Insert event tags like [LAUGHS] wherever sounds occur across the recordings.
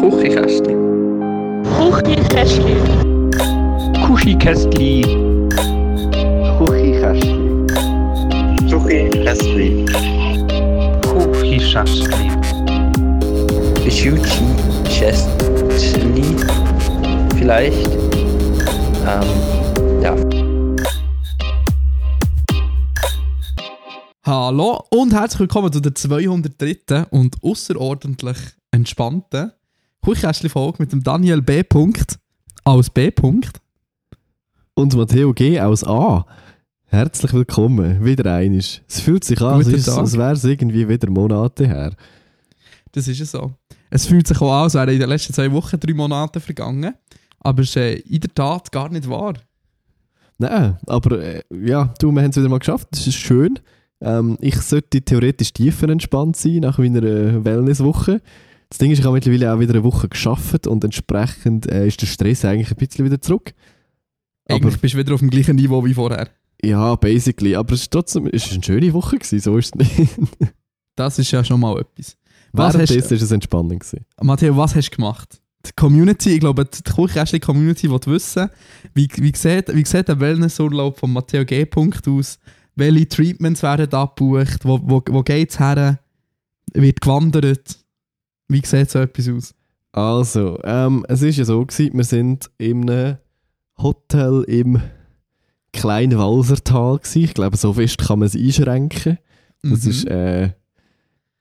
Küchenkästli. Küchenkästli. Küchenkästli. Küchenkästli. Küchenkästli. Küchenkästli. Vielleicht. Ähm, ja. Hallo und herzlich willkommen zu der 203. und außerordentlich entspannten Küchenkästchen-Folge mit dem Daniel B. Punkt als B. Punkt. Und Matteo G. aus A. Herzlich willkommen, wieder einisch. Es fühlt sich an, als, Guten ist- Tag. als wäre es irgendwie wieder Monate her. Das ist es so. Es fühlt sich auch an, als wären in den letzten zwei Wochen drei Monate vergangen. Aber es ist äh, in der Tat gar nicht wahr. Nein, aber äh, ja, du, wir haben es wieder mal geschafft, das ist schön. Ähm, ich sollte theoretisch tiefer entspannt sein nach meiner äh, Wellnesswoche. Das Ding ist, ich habe mittlerweile auch wieder eine Woche geschafft und entsprechend äh, ist der Stress eigentlich ein bisschen wieder zurück. Aber Eigentlich bist du wieder auf dem gleichen Niveau wie vorher. ja, basically. Aber es ist trotzdem es ist eine schöne Woche gewesen, so ist es nicht. [LAUGHS] Das ist ja schon mal etwas. Was hast, ist es entspannend gewesen. Matteo, was hast du gemacht? Die Community, ich glaube, die Küchenkästchen-Community will wissen, wie, wie, sieht, wie sieht der Wellnessurlaub von Matteo G. Punkt aus? Welche Treatments werden abgebucht? Wo, wo, wo geht es her? Wird gewandert? Wie sieht so etwas aus? Also, ähm, es ist ja so gewesen, wir sind in einem Hotel im kleinen Walsertal gewesen. Ich glaube, so fest kann man es einschränken. Das Mhm. ist äh,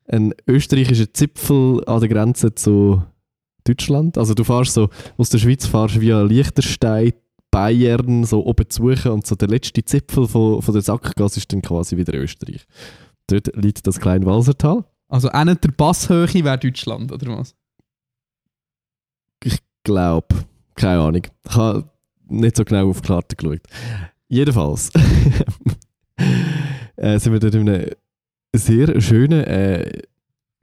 ein österreichischer Zipfel an der Grenze zu Deutschland. Also du fährst so, aus der Schweiz fährst via Liechtenstein, Bayern, so oben zu suchen und so der letzte Zipfel von, von der Sackgasse ist dann quasi wieder Österreich. Dort liegt das kleine Walsertal. Also nicht der Passhöhe wäre Deutschland, oder was? glaube, keine Ahnung. Ich habe nicht so genau auf die Karte geschaut. Jedenfalls [LAUGHS] äh, sind wir dort in einem sehr schönen, äh,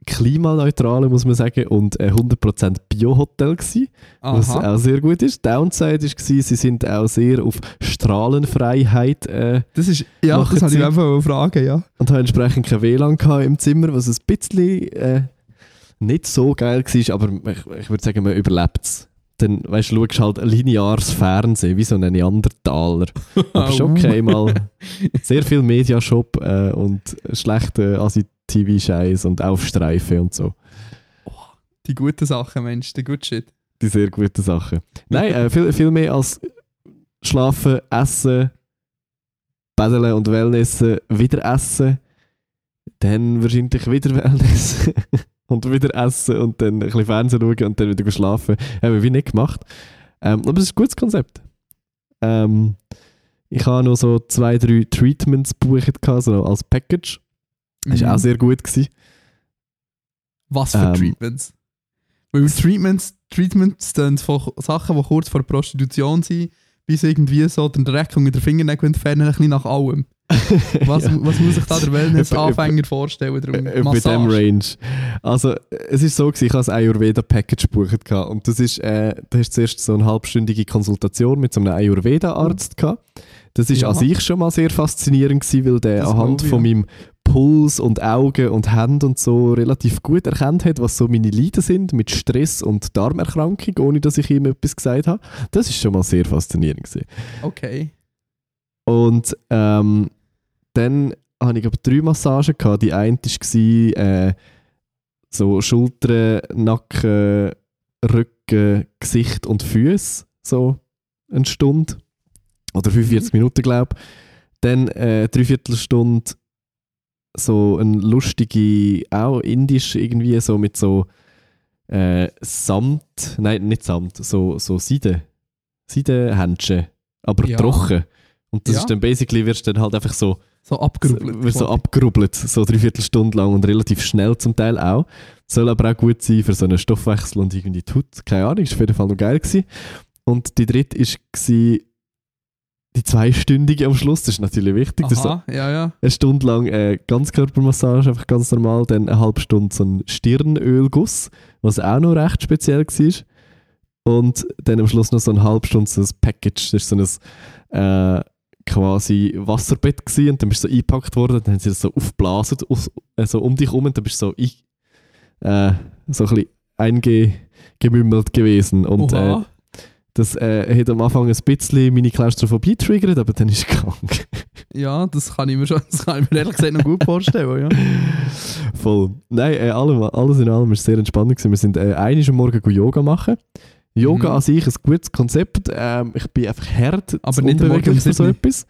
klimaneutralen, muss man sagen, und äh, 100% Bio-Hotel gewesen, was auch sehr gut ist. Downside war, sie sind auch sehr auf Strahlenfreiheit äh, Das ist, ja, das wollte ich einfach fragen, ja. und haben entsprechend kein WLAN im Zimmer, was ein bisschen äh, nicht so geil war, aber ich, ich würde sagen, man überlebt es. Dann, weißt du, schaust halt ein lineares Fernsehen, wie so ein Neandertaler. [LAUGHS] Aber ist okay, mal [LAUGHS] sehr viel Mediashop äh, und schlechte Asi-TV-Scheiß und Aufstreife und so. Die guten Sachen, Mensch, der good shit. Die sehr guten Sachen. Nein, äh, viel, viel mehr als schlafen, essen, badeln und Wellnessen, wieder essen, dann wahrscheinlich wieder Wellnessen [LAUGHS] und wieder essen und dann ein bisschen Fernsehen schauen und dann wieder schlafen. Haben wir wie nicht gemacht. Ähm, aber es ist ein gutes Konzept. Ähm, ich habe noch so zwei, drei Treatments gebucht, so als Package. Das war Mhm. auch sehr gut. Gewesen. Was für Ähm, Treatments? Weil Treatments, Treatments sind von Sachen, die kurz vor Prostitution sind, bis irgendwie so den Dreck unter den Fingernägeln entfernen, ein bisschen nach allem. [LAUGHS] Was, Ja. was muss sich da der Wellness-Anfänger vorstellen? Darum, Äh, Bei dem Massage. Range. Also, es ist so, gewesen, ich habe ein Ayurveda-Package gebucht. gehabt. Und das ist, äh, da hast du zuerst so eine halbstündige Konsultation mit so einem Ayurveda-Arzt. gehabt. Das ist Ja. an sich schon mal sehr faszinierend gewesen, weil der Das anhand ich, von meinem Puls und Augen und Hände und so relativ gut erkannt hat, was so meine Leiden sind mit Stress und Darmerkrankung, ohne dass ich ihm etwas gesagt habe. Das ist schon mal sehr faszinierend gewesen. Okay. Und ähm, dann hatte ich aber drei Massagen. Gehabt. Die eine war äh, so Schultern, Nacken, Rücken, Gesicht und Füße. So eine Stunde. Oder 45 Minuten, glaube ich. Dann äh, dreiviertel Stunde so eine lustige, auch indisch irgendwie, so mit so äh, Samt, nein, nicht Samt, so, so Seide, Seidenhändchen, aber Ja. trocken. Und das Ja. ist dann basically, wirst du dann halt einfach so, So abgerubbelt. wirst so abgerubbelt, so dreiviertel Stunde lang und relativ schnell zum Teil auch. Soll aber auch gut sein für so einen Stoffwechsel und irgendwie die Haut. Keine Ahnung, ist auf jeden Fall noch geil gewesen. Und die dritte war die zweistündige am Schluss, das ist natürlich wichtig. Das ist so Aha, ja, ja. eine Stunde lang äh, Ganzkörpermassage, einfach ganz normal, dann eine halbe Stunde so ein Stirnölguss, was auch noch recht speziell war. Und dann am Schluss noch so eine halbe Stunde so ein Package, das ist so ein äh, quasi Wasserbett gewesen, und dann bist du so eingepackt worden, dann haben sie das so aufgeblasen, aus, äh, so um dich herum und dann bist du so, ein, äh, so ein bisschen einge, gemümmelt gewesen. Und äh, Oha. Das äh, hat am Anfang ein bisschen meine Klaustrophobie triggert, aber dann ist es gegangen. [LAUGHS] ja, das kann ich mir schon, das kann ich mir ehrlich gesagt noch gut vorstellen, ja. [LAUGHS] Voll. Nein, äh, alles in allem war es sehr entspannend. Gewesen. Wir sind äh, einmal am Morgen Yoga machen. Yoga Mhm. an sich ein gutes Konzept. Ähm, ich bin einfach hart, Aber nicht unbeweglich für so sieben. etwas.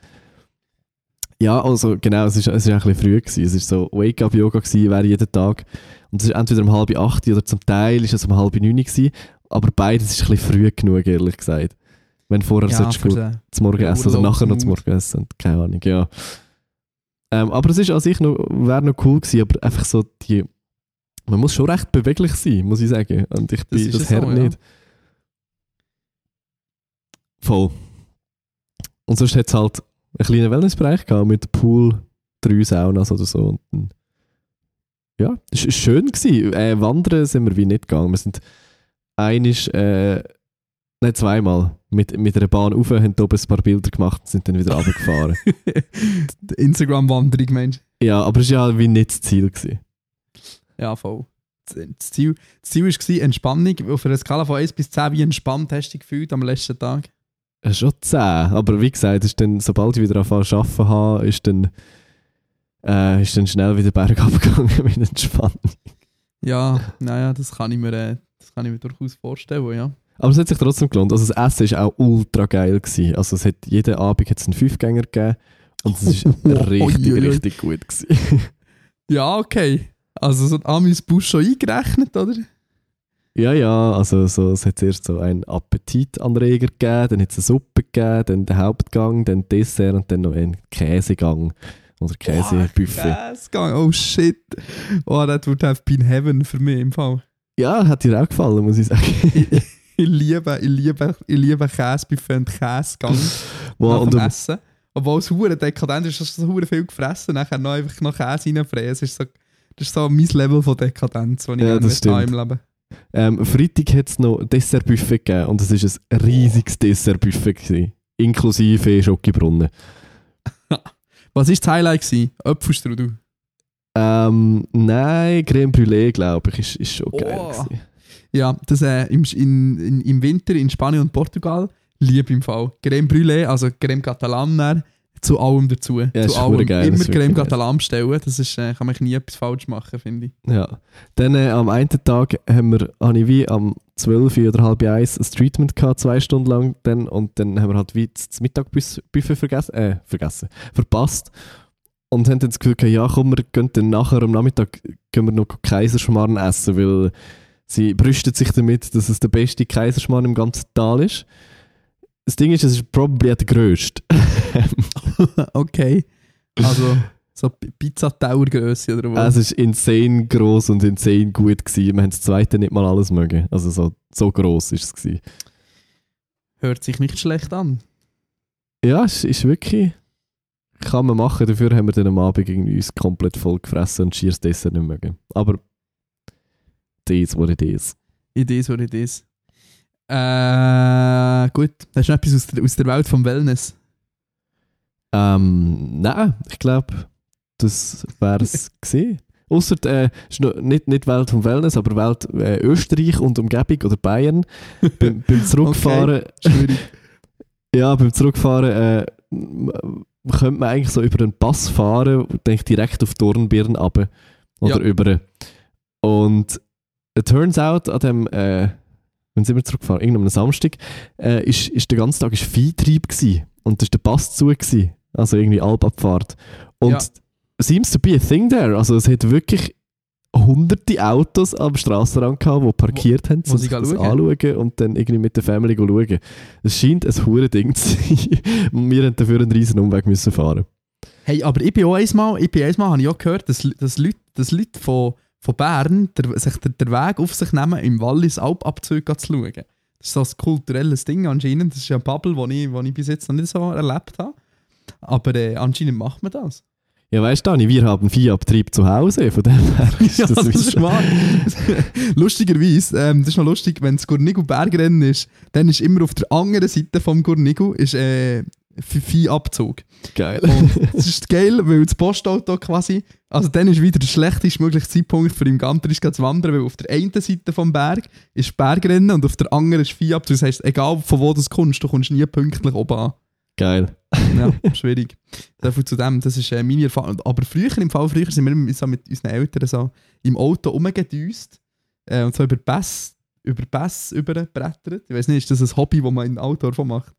Ja, also genau, es ist, es ist ein bisschen früh gewesen. Es ist so Wake-up-Yoga wäre jeden Tag. Und es ist entweder um halb acht oder zum Teil ist es um halb neun gewesen. Aber beides ist ein bisschen früh genug, ehrlich gesagt. Wenn vorher ja, solltest du zum Morgenessen oder nachher noch zum Urlaubsmut. Morgenessen. Keine Ahnung, ja. Ähm, aber es ist an sich noch, wäre noch cool gewesen, aber einfach so die. Man muss schon recht beweglich sein, muss ich sagen. Und ich bin ist das, es so, Herr ja. nicht. Voll. Und sonst hat es halt einen kleinen Wellnessbereich gehabt mit Pool, drei Saunas oder so. Und ja, es war schön. Gewesen. Äh, wandern sind wir wie nicht gegangen. Wir sind einisch, äh, nein, zweimal mit, mit einer Bahn rauf, haben oben ein paar Bilder gemacht und sind dann wieder runtergefahren. [LAUGHS] Instagram-Wanderung, Mensch. ja, aber es war ja wie nicht das Ziel. Gewesen. Ja, voll. Das Ziel, das Ziel war Entspannung. Auf einer Skala von 1 bis 10, wie entspannt hast du dich gefühlt am letzten Tag? Äh, Schon 10, aber wie gesagt, ist dann, sobald ich wieder anfangen zu arbeiten habe, ist dann, äh, ist dann schnell wieder bergab [LAUGHS] gegangen mit Entspannung. Ja, naja, das kann ich mir, äh, das kann ich mir durchaus vorstellen, ja. Aber es hat sich trotzdem gelohnt. Also das Essen war auch ultra geil. Gewesen. Also es hat, jeden Abend hat es einen Fünfgänger gegeben und es war [LAUGHS] richtig, richtig gut. Gewesen. [LAUGHS] Ja, okay. Also so ein Amüs-Bus schon eingerechnet, oder? ja, ja, also so, es hat zuerst so einen Appetitanreger gegeben, dann hat es eine Suppe gegeben, dann den Hauptgang, dann Dessert und dann noch einen Käsegang oder Käsebuffet. Käsegang, oh shit. Oh, that would have been heaven für mich im Fall. Ja, hat dir auch gefallen, muss ich sagen. ich, [LAUGHS] ich liebe, ich liebe, ich liebe Käsebuffet und Käsegang [LAUGHS] Wow, nach Essen. Obwohl es hure dekadent ist, hast du so hure viel gefressen, nachher noch einfach noch Käse reinfräsen. Das ist so, das ist so mein Level von Dekadenz, das ich Ja, das im Leben. ähm, Freitag hat es noch Dessertbuffet gegeben und es war ein riesiges Dessertbuffet. Gewesen, inklusive Schokobrunnen. [LAUGHS] Was war das Highlight? gewesen? Ähm, nein, Creme Brûlée, glaube ich, ist, ist schon geil. Oh. gewesen. Ja, das äh, im, in, in, im Winter in Spanien und Portugal liebe im Fall. Creme Brûlée, also Creme Catalan, zu allem dazu. Ja, zu ist allem. geil, Immer das ist Creme Catalan bestellen, das ist, äh, kann man nie etwas falsch machen, finde ich. Ja. Dann äh, am einen Tag haben wir, habe ich wie am 12 oder halb eins ein Treatment gehabt, zwei Stunden lang. Dann, und dann haben wir halt wie das Mittagbuffet vergessen, äh, vergessen, verpasst. Und haben dann das Gefühl ja komm, wir gehen dann nachher am Nachmittag gehen wir noch Kaiserschmarrn essen, weil sie brüstet sich damit, dass es der beste Kaiserschmarrn im ganzen Tal ist. Das Ding ist, es ist probably der grösste. [LAUGHS] okay. Also, so P- Pizzatauergröße oder was? Es ist insane gross und insane gut gewesen. Wir haben das zweite nicht mal alles mögen. Also so, so gross ist es gewesen. Hört sich nicht schlecht an. Ja, es ist wirklich... Kann man machen. Dafür haben wir dann am Abend irgendwie uns komplett voll gefressen und schier das Dessert nicht mögen. Aber... Das what it is. Idee so it is. Äh, gut. Hast du noch etwas aus der, aus der Welt vom Wellness? Ähm, nein, ich glaube, das wäre es [LAUGHS] gewesen. Ausser, äh, nicht, nicht Welt vom Wellness, aber Welt äh, Österreich und Umgebung oder Bayern. beim, beim [LAUGHS] Zurückfahren... Schwierig. [LAUGHS] Ja, beim Zurückfahren äh, könnte man eigentlich so über einen Pass fahren und denke direkt auf Dornbirn runter. Oder Ja. über. Und it turns out, an dem, äh, wenn sind wir zurückgefahren, irgendeinem Samstag, äh, ist, ist der ganze Tag ist Viehtrieb gsi und da ist der Pass zu gsi, also irgendwie Alpabfahrt. Und Ja. seems to be a thing there, also es hat wirklich hunderte Autos am Strassenrand gehabt, die parkiert haben, wo um sie sich das schauen. anschauen und dann irgendwie mit der Family schauen. Es scheint ein hure Ding zu sein. [LAUGHS] Wir haben dafür einen riesen Umweg müssen fahren. Hey, aber ich bin auch einmal, ich bin einmal, habe ich auch gehört, dass, dass Leute, dass Leute von, von Bern der, sich den, den Weg auf sich nehmen, im Wallis Alpabzug zu schauen. Das ist so ein kulturelles Ding anscheinend. Das ist eine Bubble, die ich, die ich bis jetzt noch nicht so erlebt habe. Aber äh, anscheinend macht man das. Ja, weißt du, wir haben Viehabtrieb zu Hause, von dem her [LAUGHS] ist Ja, das, das ist wahr. [LAUGHS] Lustigerweise, ähm, das ist noch lustig, wenn das Gurnigu Bergrennen ist, dann ist immer auf der anderen Seite vom Gurnigu ist, äh, Viehabzug. Geil. Und es ist geil, weil das Postauto quasi, also dann ist wieder der schlechteste mögliche Zeitpunkt für im Gantrisch zu wandern, weil auf der einen Seite vom Berg ist Bergrennen und auf der anderen ist Viehabzug. Das heisst, egal von wo du kommst, du kommst nie pünktlich oben an. Geil. Ja, [LAUGHS] schwierig. Dafür zu dem, das ist äh, meine Erfahrung. Aber früher, im Fall früher, sind wir immer so mit unseren Eltern so im Auto rumgedüst äh, und so über Bass, über Bass überbrettert. Ich weiß nicht, ist das ein Hobby, das man im Auto davon macht?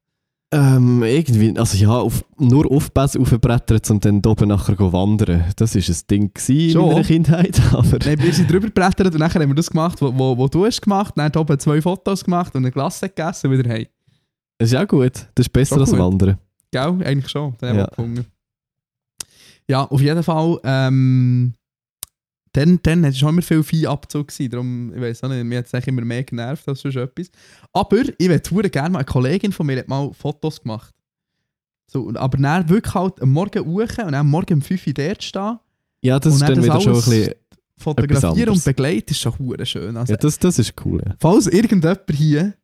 Ähm, irgendwie, also ja, auf, nur auf Bass aufbrettert und dann oben nachher wandern. Das war ein Ding gewesen in meiner Kindheit, [LAUGHS] aber... Nein, wir sind drüber gebrettert und nachher haben wir das gemacht, wo, wo, wo du hast gemacht. Dann hat oben zwei Fotos gemacht und eine Glasse gegessen und wieder hey. Ist ja gut. Das ist besser als gut. Wandern. Gell? Eigentlich schon. Ja. Ja, auf jeden Fall. Ähm, dann, dann war schon immer viel Viehabzug. Darum, ich weiß auch nicht, mir hat es immer mehr genervt als sonst etwas. Aber ich würde gerne mal, eine Kollegin von mir hat mal Fotos gemacht. So, aber dann wirklich halt am Morgen hoch und dann am Morgen um 5 Uhr dort stehen, Ja, das ist dann dann wieder schon ein bisschen... fotografieren und begleiten, ist schon schön. Also, Ja, das, das ist cool, ja. Falls irgendjemand hier,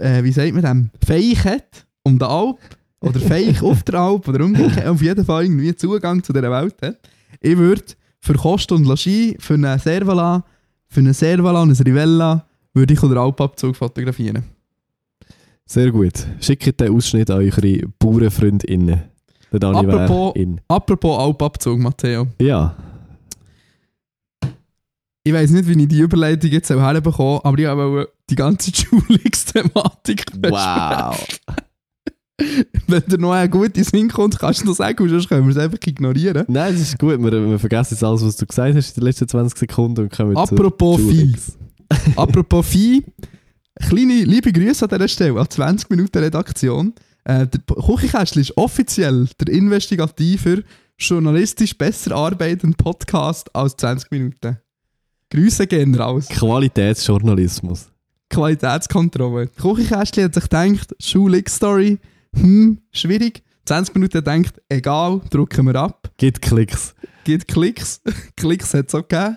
äh, wie sagt man dem, Feich hat um den Alp oder Feich auf der Alp oder umgekehrt, auf jeden Fall irgendwie Zugang zu dieser Welt hat, ich würde für Kost und Logis, für einen Servala, für einen Servala und ein Rivella, würde ich den Alpabzug fotografieren. Sehr gut. Schickt den Ausschnitt an eure Bauernfreundinnen. Der Dani wäre Apropos- in. Apropos Alpabzug, Matteo. Ja. Ich weiß nicht, wie ich die Überleitung jetzt herbekomme, aber ich wollte die ganze [LAUGHS] Schulungsthematik Wow. [LAUGHS] Wenn dir noch ein guter Sinn kommt, kannst du noch sagen, sonst können wir es einfach ignorieren. Nein, das ist gut. Wir, wir vergessen jetzt alles, was du gesagt hast in den letzten 20 Sekunden und kommen Apropos Vieh. [LAUGHS] Apropos Vieh, kleine liebe Grüße an dieser Stelle, an 20 Minuten Redaktion. Äh, der Küchenkästchen ist offiziell der investigativer, journalistisch besser arbeitende Podcast als 20 Minuten. Grüße gehen raus. Qualitätsjournalismus. Qualitätskontrolle. Die Küchenkästchen hat sich gedacht, Schulix-Story, hm, schwierig. 20 Minuten denkt, egal, drücken wir ab. Gibt Klicks. gibt Klicks. [LAUGHS] Klicks hat es auch gegeben.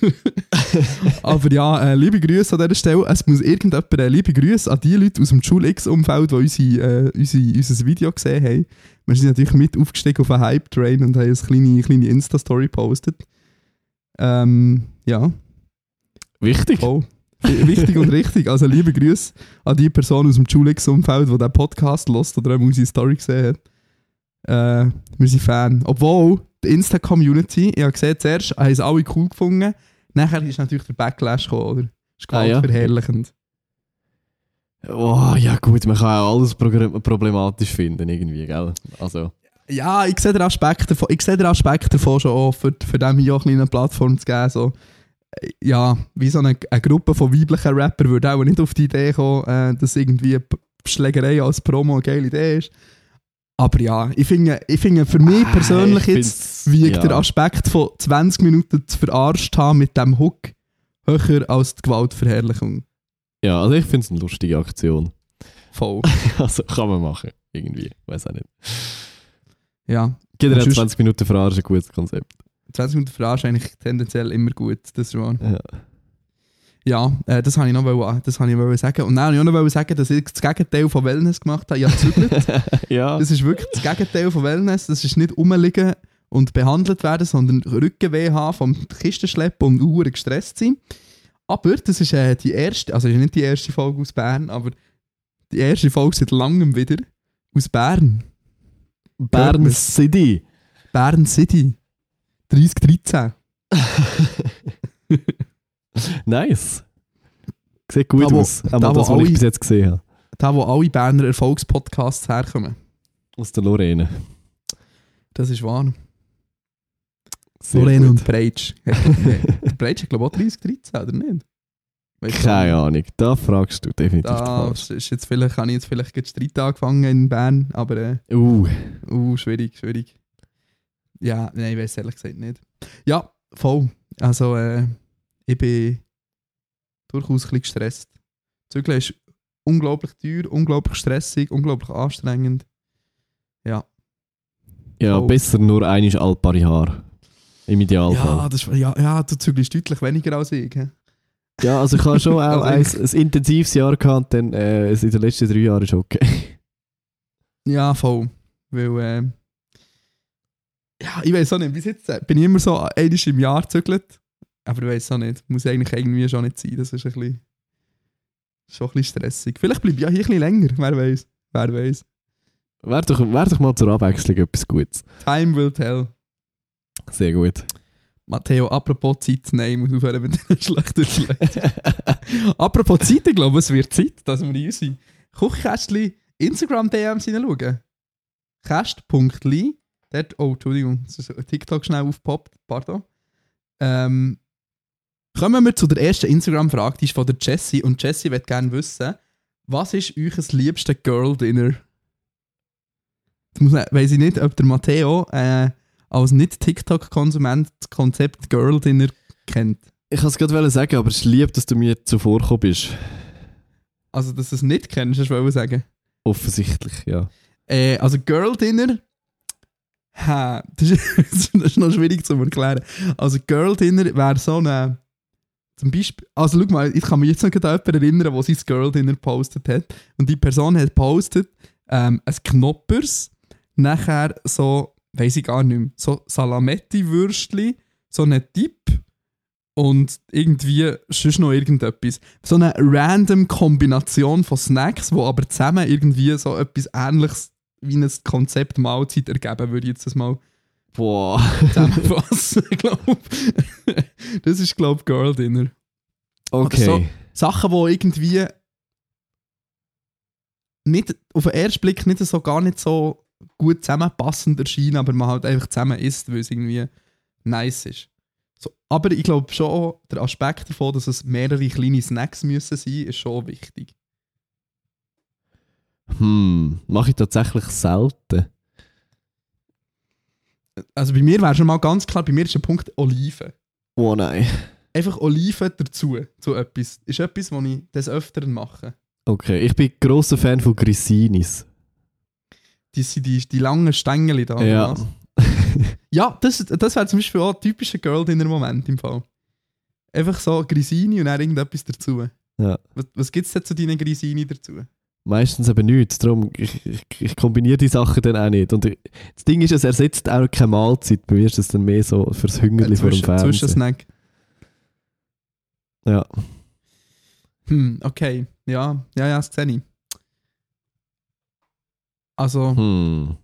[LAUGHS] Aber ja, äh, liebe Grüße an dieser Stelle. Es muss irgendjemand, äh, liebe Grüße an die Leute aus dem Schul-X-Umfeld, die unsere, äh, unsere, unser Video gesehen haben. Wir sind natürlich mit aufgestiegen auf einen Hype-Train und haben eine kleine, kleine Insta-Story gepostet. Ähm, ja, Wichtig. voll. [LAUGHS] Wichtig und richtig. Also liebe Grüße an die Person aus dem Schul-X-Umfeld, die diesen Podcast lost oder auch unsere Story gesehen hat. Äh, wir sind Fan. Obwohl, die Insta-Community, ich habe gesehen, zuerst haben es alle cool gefunden. Nachher ist natürlich der Backlash gekommen, oder? Ist Ah, ja. Oh, ja gut, man kann auch alles problematisch finden irgendwie, gell? Also, Ja, ich sehe den Aspekt davon, ich sehe den Aspekt davon schon auch, für, für dem hier auch eine kleine Plattform zu geben. So, ja, wie so eine, eine Gruppe von weiblichen Rappern würde auch nicht auf die Idee kommen, äh, dass irgendwie Schlägerei als Promo eine geile Idee ist. Aber ja, ich finde, ich finde für mich Ah, persönlich ich jetzt wiegt ja. der Aspekt von 20 Minuten zu verarscht haben mit dem Hook höher als die Gewaltverherrlichung. ja, also ich finde es eine lustige Aktion. Voll. [LAUGHS] Also kann man machen, irgendwie. Weiß auch nicht. ja. Generell sonst- 20 Minuten Verarschen, ein gutes Konzept. 20 Minuten verarschen eigentlich tendenziell immer gut, das ist wahr. Ja. Ja, äh, das wollte ich noch das ich wollen sagen. Und dann wollte ich auch noch sagen, dass ich das Gegenteil von Wellness gemacht habe. Ich habe [LAUGHS] ja. das ist wirklich das Gegenteil von Wellness. Das ist nicht rumliegen und behandelt werden, sondern Rückenweh haben vom Kistenschleppen und Uhren gestresst sein. Aber das ist äh, die erste, also ist nicht die erste Folge aus Bern, aber die erste Folge seit langem wieder aus Bern. Bern City. Bern City. 3013. [LAUGHS] Nice. Sieht gut Da, wo- aus. Einmal da, wo das, was ich alle- bis jetzt gesehen habe. Da, wo alle Berner Erfolgspodcasts herkommen. Aus der Lorene. Das ist wahr. Sehr Lorena gut. und Breitsch. Breitsch hat glaube ich auch 30, 13, oder nicht? Ich Keine nicht. Ahnung. Da fragst du definitiv Da falsch. ist jetzt vielleicht, habe ich jetzt vielleicht Streit angefangen in Bern, aber äh, Uh, uh, schwierig, schwierig. Ja, nein, ich weiß ehrlich gesagt nicht. Ja, voll. Also, äh, ich bin durchaus ein bisschen gestresst. Zügeln ist unglaublich teuer, unglaublich stressig, unglaublich anstrengend. Ja. ja, Oh. besser nur einmal alle paar Jahre. Im Ja, Idealfall. das, ist- ja, ja, du zügelst deutlich weniger als ich. hä? Ja, also ich habe schon [LAUGHS] auch ein, ein intensives Jahr gehabt, dann äh, es in den letzten drei Jahren ist okay. Ja, voll. Weil, äh, ja, ich weiß auch nicht, bis jetzt äh, bin ich immer so einmal im Jahr gezügelt. Aber ich weiß auch nicht. Muss eigentlich irgendwie schon nicht sein. Das ist ein bisschen, schon ein bisschen stressig. Vielleicht bleibe ich ja hier ein bisschen länger. Wer weiß. Wer weiß. Wäre doch, wär doch mal zur Abwechslung etwas Gutes. Time will tell. Sehr gut. Matteo, apropos Zeit, nein, ich muss aufhören mit den [LAUGHS] schlechten Schlechten. [LAUGHS] apropos Zeit, ich glaube, es wird Zeit, dass wir in unsere Kuchkästchen Instagram-DMs hineinschauen. Käst.li, dort, oh, Entschuldigung, TikTok schnell aufgepoppt, pardon. Ähm, kommen wir zu der ersten Instagram-Frage, die ist von der Jessie und Jessie wird gerne wissen, was ist euch das liebste Girl-Dinner? Weiss ich nicht, ob der Matteo äh, als nicht-TikTok-Konsument das Konzept Girl Dinner kennt. Ich kann es gerade sagen, aber es ist lieb, dass du mir zuvorgekommen bist. Also, dass du es nicht kennst, das wollte ich sagen. Offensichtlich, ja. Äh, also, Girl Dinner. Ha, das ist, [LAUGHS] das ist noch schwierig zu erklären. Also, Girl Dinner wäre so eine. Zum Beispiel, also schau mal, ich kann mich jetzt noch an jemanden erinnern, der sein Girl Dinner gepostet hat. Und die Person hat gepostet ähm, ein Knoppers, nachher so weiß ich gar nicht mehr, so Salametti-Würstchen, so einen Dip und irgendwie sonst noch irgendetwas. So eine random Kombination von Snacks, wo aber zusammen irgendwie so etwas ähnliches wie ein Konzept Mahlzeit ergeben, würde ich jetzt das mal Boah. zusammenfassen, [LAUGHS] glaube Das ist, glaube ich, Girl Dinner. Okay. so- Sachen, die irgendwie nicht, auf den ersten Blick nicht so gar nicht so gut zusammenpassend erscheinen, aber man halt einfach zusammen isst, weil es irgendwie nice ist. So, aber ich glaube schon, der Aspekt davon, dass es mehrere kleine Snacks müssen sein, ist schon wichtig. Hm, mache ich tatsächlich selten. Also bei mir wäre schon mal ganz klar, bei mir ist der Punkt Oliven. Oh nein. Einfach Oliven dazu, zu etwas. Ist etwas, was ich des Öfteren mache. Okay, ich bin grosser Fan von Grisinis. Die sind die, die langen Stängel da. Ja. [LAUGHS] Ja, das, das wäre zum Beispiel auch ein typischer Girl-Dinner-Moment im Fall. Einfach so Grisini und dann irgendetwas dazu. Ja. Was, was gibt es denn zu deinen Grisini dazu? Meistens eben nichts. Darum, ich, ich, ich kombiniere die Sachen dann auch nicht. Und das Ding ist, es ersetzt auch keine Mahlzeit. Bei mir ist das dann mehr so fürs Hüngerli vor dem Fernsehen. Zwischensnack. Ja. Hm, okay. Ja, ja, ja, das sehe ich. Also, Hm.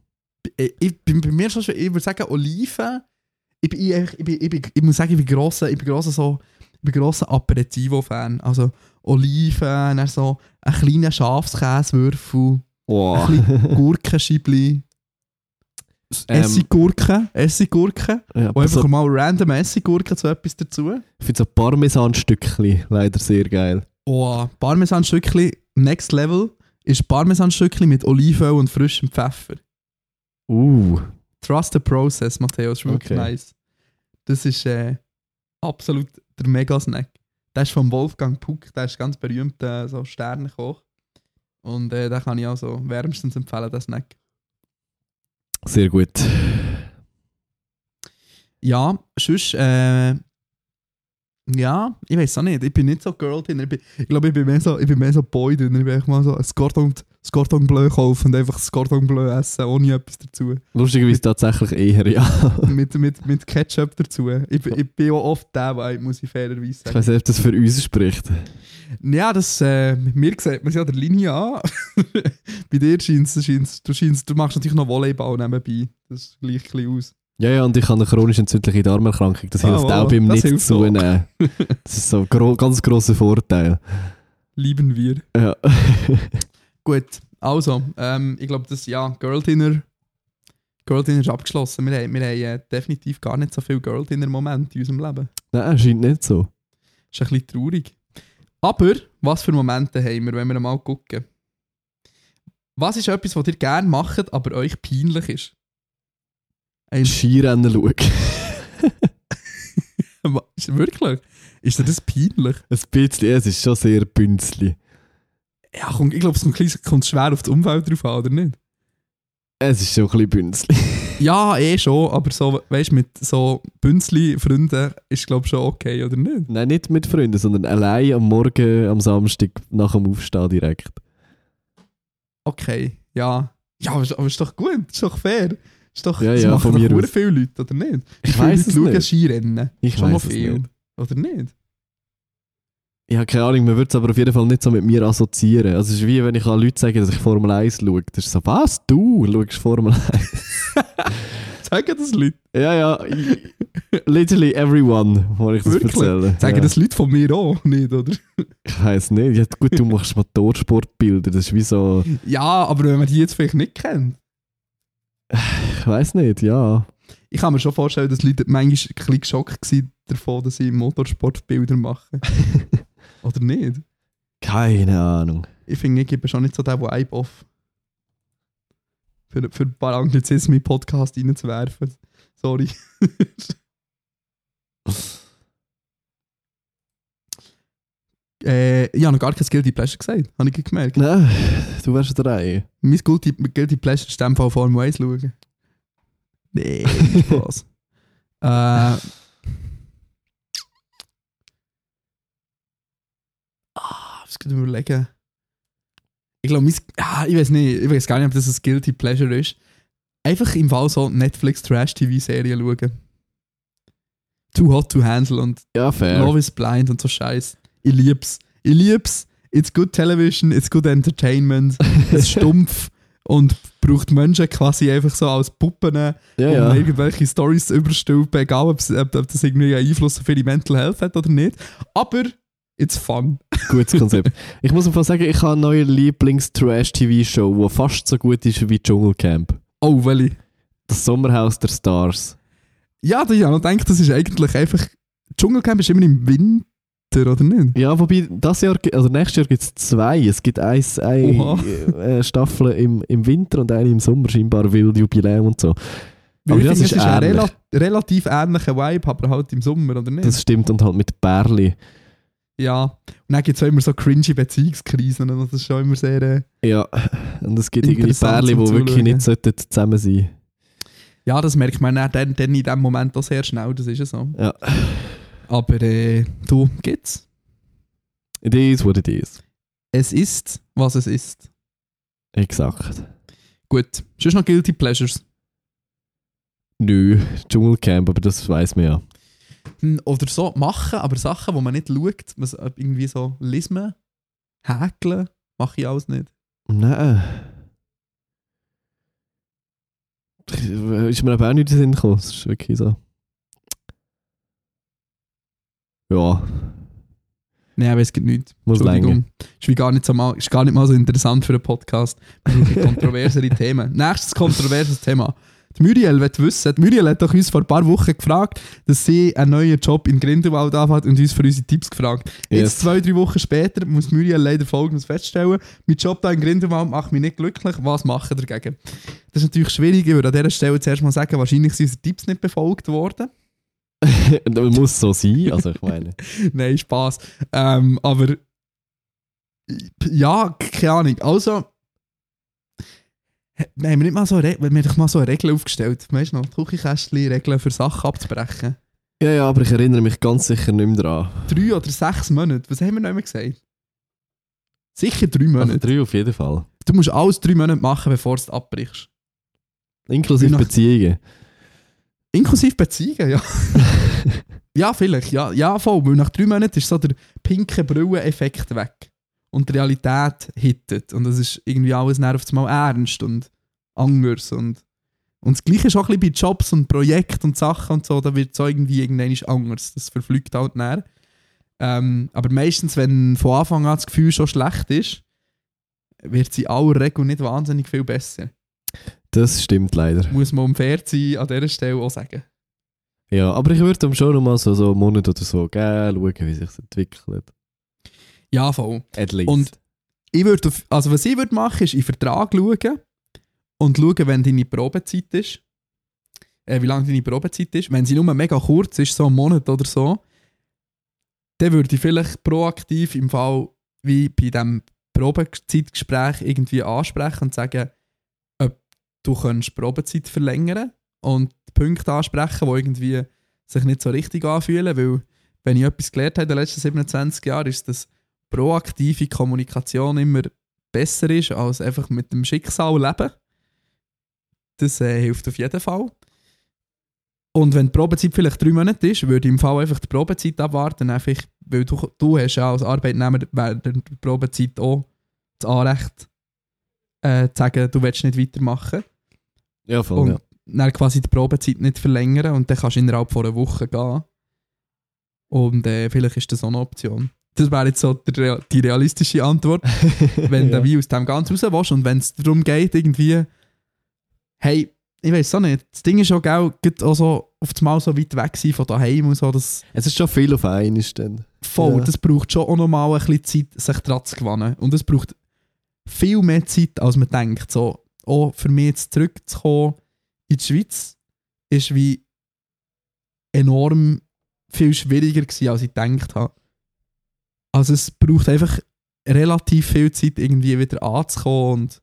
ich, ich bin bei mir schon, ich würde sagen, Oliven. Ich, bin, ich, ich, bin, ich, bin, ich muss sagen, ich bin grosser, ich bin grosser, so, ich bin grosser Aperitivo-Fan. Also Oliven, dann so ein kleiner Schafskäsewürfel, Wow. ein bisschen [LAUGHS] Gurkenscheibli, Ähm, Essiggurken, Essiggurken. ja, Und einfach so, mal random Essiggurken zu etwas dazu. ich finde so Parmesanstückchen leider sehr geil. Oh, Parmesanstückchen, next level, ist Parmesanstückchen mit Olivenöl und frischem Pfeffer. Uh. Trust the process, Matteo, das ist wirklich Okay. nice. Das ist äh, absolut der Mega-Snack. Der ist von Wolfgang Puck, der ist ganz berühmt, äh, so Sternenkoch. Und äh, den kann ich also wärmstens empfehlen, den Snack. Sehr gut. Ja, sonst, äh, ja, ich weiß auch nicht, ich bin nicht so Girl drin. Ich, bin- ich glaube, ich bin mehr so, ich bin mehr so Boy drin. Ich bin einfach mal so ein Cordon, ein Cordon Bleu kaufen und einfach das Cordon Bleu essen, ohne etwas dazu. Lustigerweise tatsächlich eher, ja. [LAUGHS] mit, mit, mit Ketchup dazu. Ich, bin- ich bin auch oft der Vibe, muss ich fairerweise Ich sagen. weiß nicht, ob das für uns spricht. Ja, das, äh, mir sieht man ja der Linie an. [LAUGHS] Bei dir scheint es, du, scheinst, du machst natürlich noch Volleyball nebenbei. Das gleicht ein bisschen aus. Ja, ja, und ich habe eine chronisch entzündliche Darmerkrankung. Das Ah, hilft auch beim das nicht hilft zunehmen. [LAUGHS] Das ist so ein gro ganz grosser Vorteil. Lieben wir. Ja. [LAUGHS] Gut, also, ähm, ich glaube, das, ja, Girl Dinner, Girl Dinner ist abgeschlossen. Wir haben, wir haben äh, definitiv gar nicht so viele Girl Dinner-Momente in unserem Leben. Nein, scheint nicht so. ist ein bisschen traurig. Aber, was für Momente haben wir, wenn wir mal gucken? Was ist etwas, was ihr gerne macht, aber euch peinlich ist? Ein Skirennen schauen. [LAUGHS] Wirklich? Ist dir das peinlich? Ein bisschen, es ist schon sehr bünzli. Ja, komm, ich glaube, es kommt, schwer auf das Umfeld drauf an, oder nicht? Es ist schon ein bisschen bünzli. [LAUGHS] Ja, eh schon, aber so, weißt du, mit so Bünzli-Freunden ist, glaube ich, schon okay, oder nicht? Nein, nicht mit Freunden, sondern allein am Morgen, am Samstag, nach dem Aufstehen direkt. Okay, ja. Ja, aber ist doch gut, ist doch fair. Ist doch, Ja, das ja, machen von doch viele Leute, oder nicht? Ich weiss Leute es schauen nicht. Skirennen? Ich Schon mal viel, nicht. oder nicht? Ich habe keine Ahnung, man würde es aber auf jeden Fall nicht so mit mir assoziieren. Also es ist wie wenn ich an Leute sage, dass ich Formel 1 schaue. Das ist so, was? Du schaust Formel 1? [LAUGHS] Sagen das Leute? ja, ja. ich- Literally everyone, wo ich das Wirklich? erzähle. Sagen ja. das Leute von mir auch nicht, oder? Ich weiß nicht. Ja, gut, du machst Motorsportbilder. Das ist wie so... Ja, aber wenn man die jetzt vielleicht nicht kennt. Ich weiß nicht, ja. Ich kann mir schon vorstellen, dass Leute manchmal ein bisschen geschockt waren davon, dass sie Motorsportbilder machen. [LAUGHS] oder nicht? Keine Ahnung. Ich finde, ich gebe schon nicht so den, der Ibe off. Für, für ein paar Anglizismen in den Podcast reinzuwerfen. Sorry. [LAUGHS] äh, ich habe noch gar kein Guilty Pleasure gesagt, habe ich gemerkt. Nein, du wärst drei. Mein Guilty, Guilty Pleasure ist in dem Fall Formel 1 schauen. Nee, [LAUGHS] Spaß. äh. Ah, was kann ich mir überlegen? Ich glaube, ah, ich weiß nicht, ich weiß gar nicht, ob das ein Guilty Pleasure ist. Einfach im Fall so Netflix Trash TV Serien schauen. Too Hot to Handle und Ja, fair. Love is Blind und so Scheiß. Ich lieb's. Ich lieb's. It's good television, it's good entertainment. es ist [LAUGHS] stumpf und braucht Menschen quasi einfach so als Puppen, ja, um ja. irgendwelche Stories zu überstülpen, egal ob, ob, ob das irgendwie einen Einfluss auf ihre Mental Health hat oder nicht. Aber it's fun. Gutes Konzept. [LAUGHS] ich muss einfach sagen, ich habe eine neue Lieblings-Trash-TV-Show, die fast so gut ist wie Dschungelcamp. Oh, welche? Das Sommerhaus der Stars. Ja, da- ich gedacht, das ist eigentlich einfach. Dschungelcamp ist immer im Winter, oder nicht? Ja, wobei, das Jahr, also nächstes Jahr gibt es zwei. Es gibt eins, eine Oha. äh, Staffel im, im Winter und eine im Sommer, scheinbar wild Jubiläum und so. Weil Aber das finde, ist ist ein rela relativ ähnlicher Vibe, aber halt im Sommer, oder nicht? Das stimmt und halt mit Bärli. ja. Und dann gibt es auch immer so cringy Beziehungskrisen und das ist schon immer sehr. Äh, Ja, und es gibt irgendwie Bärli, die wirklich nicht sollten zusammen sein ja, das merkt man dann, dann in dem Moment auch sehr schnell, das ist ja so. Ja. Aber äh, du, geht's? It is what it is. Es ist, was es ist. Exakt. Gut. Sonst noch Guilty Pleasures. Nö, Dschungelcamp, aber das weiß man ja. Hm, Oder so machen, aber Sachen, wo man nicht schaut, was irgendwie so lesen, häkeln, mache ich alles nicht. Nein. Ist mir aber auch nicht in den Sinn gekommen. Das ist wirklich so. Ja, Nein, aber es gibt nichts. muss länger. Ist, wie gar nicht so mal, ist gar nicht mal so interessant für einen Podcast. Kontroversere [LAUGHS] Themen. Nächstes kontroverses Thema. Die Muriel will wissen, die Muriel hat doch uns vor ein paar Wochen gefragt, dass sie einen neuen Job in Grindelwald anfängt und uns für unsere Tipps gefragt. Jetzt, Yes. zwei, drei Wochen später, muss Muriel leider Folgendes feststellen. Mein Job da in Grindelwald macht mich nicht glücklich. Was machen dagegen? Das ist natürlich schwierig. Ich würde an dieser Stelle zuerst mal sagen, wahrscheinlich sind unsere Tipps nicht befolgt worden. [LAUGHS] Das muss so sein, also ich meine. [LAUGHS] Nein, Spaß. Ähm, aber ja, keine Ahnung. Also, haben wir nicht mal so, eine wir haben doch mal so eine Regel aufgestellt. Weißt du noch, Küchenkästchen, Regeln für Sachen abzubrechen. Ja, ja, aber ich erinnere mich ganz sicher nicht mehr dran. Drei oder sechs Monate. Was haben wir noch immer gesagt? Sicher drei Also Monate. drei auf jeden Fall. Du musst alles drei Monate machen, bevor du es abbrichst. Inklusive Beziehungen. Inklusive Beziehungen, ja. [LAUGHS] ja, vielleicht. Ja, ja, voll. Weil nach drei Monaten ist so der pinke Brilleneffekt weg. Und die Realität hittet. Und das ist irgendwie alles auf einmal ernst und anders. Und, und das Gleiche ist auch ein bisschen bei Jobs und Projekten und Sachen und so. Da wird es irgendwie irgendwann anders. Das verflügt halt näher. Ähm, aber meistens, wenn von Anfang an das Gefühl schon schlecht ist, wird sie in aller Regel nicht wahnsinnig viel besser. Das stimmt leider. Muss man um fair sein an dieser Stelle auch sagen. Ja, aber ich würde ihm schon noch mal so, so einen Monat oder so geben, schauen, wie sich entwickelt. Ja, voll. At least. Und ich würde, also was ich würde machen, ist in den Vertrag schauen und schauen, wenn deine Probezeit ist. Äh, wie lange deine Probezeit ist. Wenn sie nur mega kurz ist, so einen Monat oder so, dann würde ich vielleicht proaktiv im Fall wie bei diesem Probezeitgespräch irgendwie ansprechen und sagen, du könntest Probezeit verlängern und Punkte ansprechen, die irgendwie sich nicht so richtig anfühlen, weil wenn ich etwas gelernt habe in den letzten 27 Jahren, ist, dass proaktive Kommunikation immer besser ist, als einfach mit dem Schicksal leben. Das äh, hilft auf jeden Fall. Und wenn die Probezeit vielleicht drei Monate ist, würde ich im Fall einfach die Probezeit abwarten, einfach, weil du, du hast ja als Arbeitnehmer während der Probezeit auch das Anrecht äh, zu sagen, du willst nicht weitermachen. Ja, voll, und ja. dann quasi die Probezeit nicht verlängern und dann kannst du innerhalb von einer Woche gehen. Und äh, vielleicht ist das auch eine Option. Das wäre jetzt so die realistische Antwort, [LAUGHS] wenn Ja. du wie aus dem ganz raus willst und wenn es darum geht, irgendwie, hey, ich weiß auch nicht, das Ding ist auch, gell, gerade auch so auf das Mal so weit weg sein von daheim und so, das Es ist schon viel auf einmal dann. voll, Ja. das braucht schon auch nochmal ein bisschen Zeit, sich dran zu gewinnen. Und es braucht viel mehr Zeit, als man denkt. So, auch für mich jetzt zurückzukommen in die Schweiz, ist wie enorm viel schwieriger gewesen, als ich gedacht habe. Also es braucht einfach relativ viel Zeit, irgendwie wieder anzukommen und,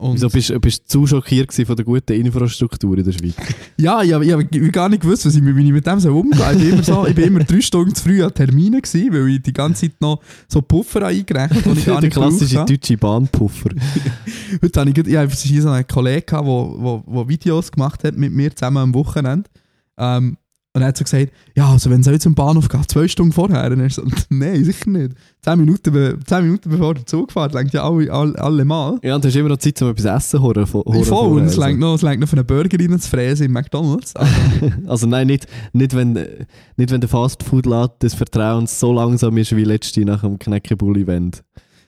und Wieso bist du bist du zu schockiert von der guten Infrastruktur in der Schweiz? [LAUGHS] Ja, ich habe hab gar nicht gewusst, was ich, wie ich mit dem so umgehe. Ich bin immer, so, ich bin immer drei Stunden zu früh an Terminen gewesen, weil ich die ganze Zeit noch so Puffer eingerechnet habe, [LAUGHS] der klassische habe. deutsche Bahnpuffer. [LAUGHS] Heute habe ich, ich habe so einen Kollegen der wo, wo Videos gemacht hat mit mir zusammen am Wochenende. Ähm, und er hat so gesagt, ja, also wenn es jetzt zum Bahnhof geht, zwei Stunden vorher, dann ist so, [LAUGHS] nein, sicher nicht. Zehn Minuten, zehn Minuten bevor der Zug fährt, lenkt ja alle, alle, alle mal. Ja, und du hast immer noch Zeit, um etwas essen zu holen. Voll, und es lenkt noch, es noch für einen Burger rein zu fräsen im McDonalds. Also, [LAUGHS] Also nein, nicht, nicht, wenn, nicht wenn der Fastfood-Laden des Vertrauens so langsam ist wie letzte nach dem Knäckebull-Event.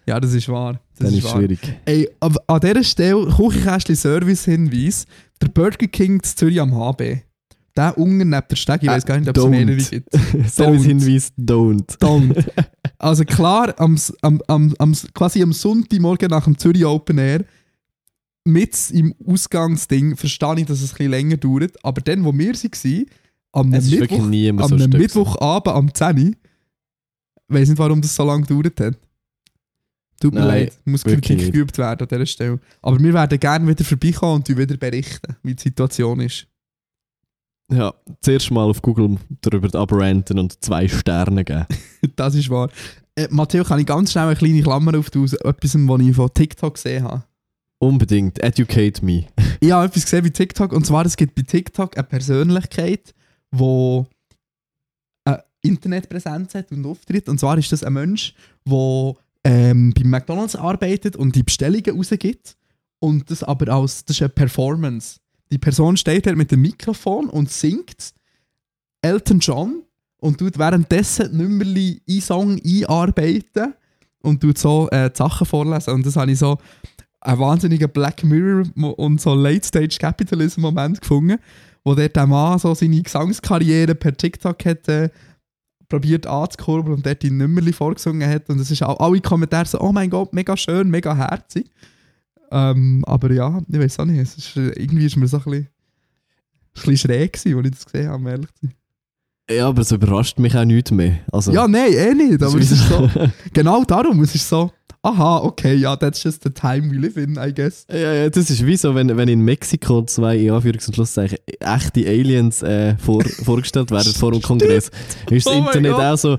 ja, das ist wahr. Das Dann ist ist schwierig. Ey, an dieser Stelle, Küchenkästchen Service-Hinweis, der Burger King zu Zürich am HB. Der der Steg, ich weiß gar nicht, ob es mehrere gibt. [LAUGHS] Service-Hinweis, don't. Don't. Also klar, am, am, am, am, quasi am Sonntagmorgen nach dem Zürich Open Air, mit im Ausgangsding, verstehe ich, dass es ein bisschen länger dauert, aber dann, wo wir waren, am Mittwoch, so am stolz. Mittwochabend am 10 Uhr, weiß nicht, warum das so lange gedauert hat. Tut mir Nein, leid, muss Kritik geübt werden an dieser Stelle. Aber wir werden gerne wieder vorbeikommen und euch wieder berichten, wie die Situation ist. Ja, zuerst mal auf Google darüber abranten und zwei Sterne geben. [LAUGHS] das ist wahr. Äh, Matteo, kann ich ganz schnell eine kleine Klammer auftun, aus etwas, was ich von TikTok gesehen habe. Unbedingt, educate me. Ich habe etwas gesehen bei TikTok und zwar es gibt bei TikTok eine Persönlichkeit, die eine Internetpräsenz hat und auftritt. Und zwar ist das ein Mensch, der ähm, bei McDonalds arbeitet und die Bestellungen rausgibt. Und das aber als das ist eine Performance. Die Person steht dort mit dem Mikrofon und singt Elton John und tut währenddessen Nummerli in Song einarbeiten und tut so äh, die Sachen vorlesen. Und das habe ich so einen wahnsinnigen Black Mirror und so Late Stage Capitalism Moment gefunden, wo der Mann so seine Gesangskarriere per TikTok hat äh, probiert anzukurbeln und dort die Nummerli vorgesungen hat und es ist auch alle Kommentare so, oh mein Gott, mega schön, mega herzig. Ähm, aber ja, ich weiß auch nicht, es ist, äh, irgendwie ist mir so ein bisschen, ein bisschen schräg gewesen, als ich das gesehen habe, ehrlich zu sein. Ja, aber es überrascht mich auch nicht mehr. Also, Ja, nein, eh nicht, aber es ist so, [LAUGHS] genau darum, es ist so, aha, okay, ja, that's just the time we live in, I guess. Ja, ja, das ist wie so, wenn, wenn in Mexiko zwei, in Anführungs- und Schlusszeichen, echte Aliens äh, vor, [LAUGHS] vorgestellt werden vor dem Kongress. Ist das Oh Internet auch so,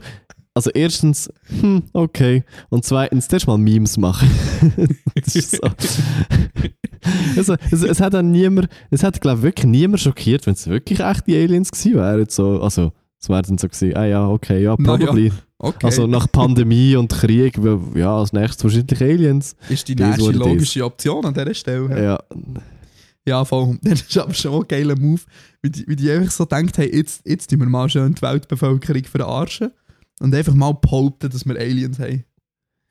also erstens, hm, okay, und zweitens, zuerst mal Memes machen. [LAUGHS] das ist so. [LAUGHS] also, es, es hat dann niemand, es hat glaube ich wirklich niemand schockiert, wenn es wirklich echte Aliens gewesen wären. So, also, es wäre dann so gewesen, ah ja, okay, ja, Na ja, probably. Okay, Also nach Pandemie und Krieg, ja, als nächstes wahrscheinlich Aliens. ist die nächste logische Option an dieser Stelle. Ja, Ja, voll. [LAUGHS] Das ist aber schon ein geiler Move, wie die, wie die einfach so denkt, hey, jetzt, jetzt tun wir mal schön die Weltbevölkerung verarschen und einfach mal behaupten, dass wir Aliens haben.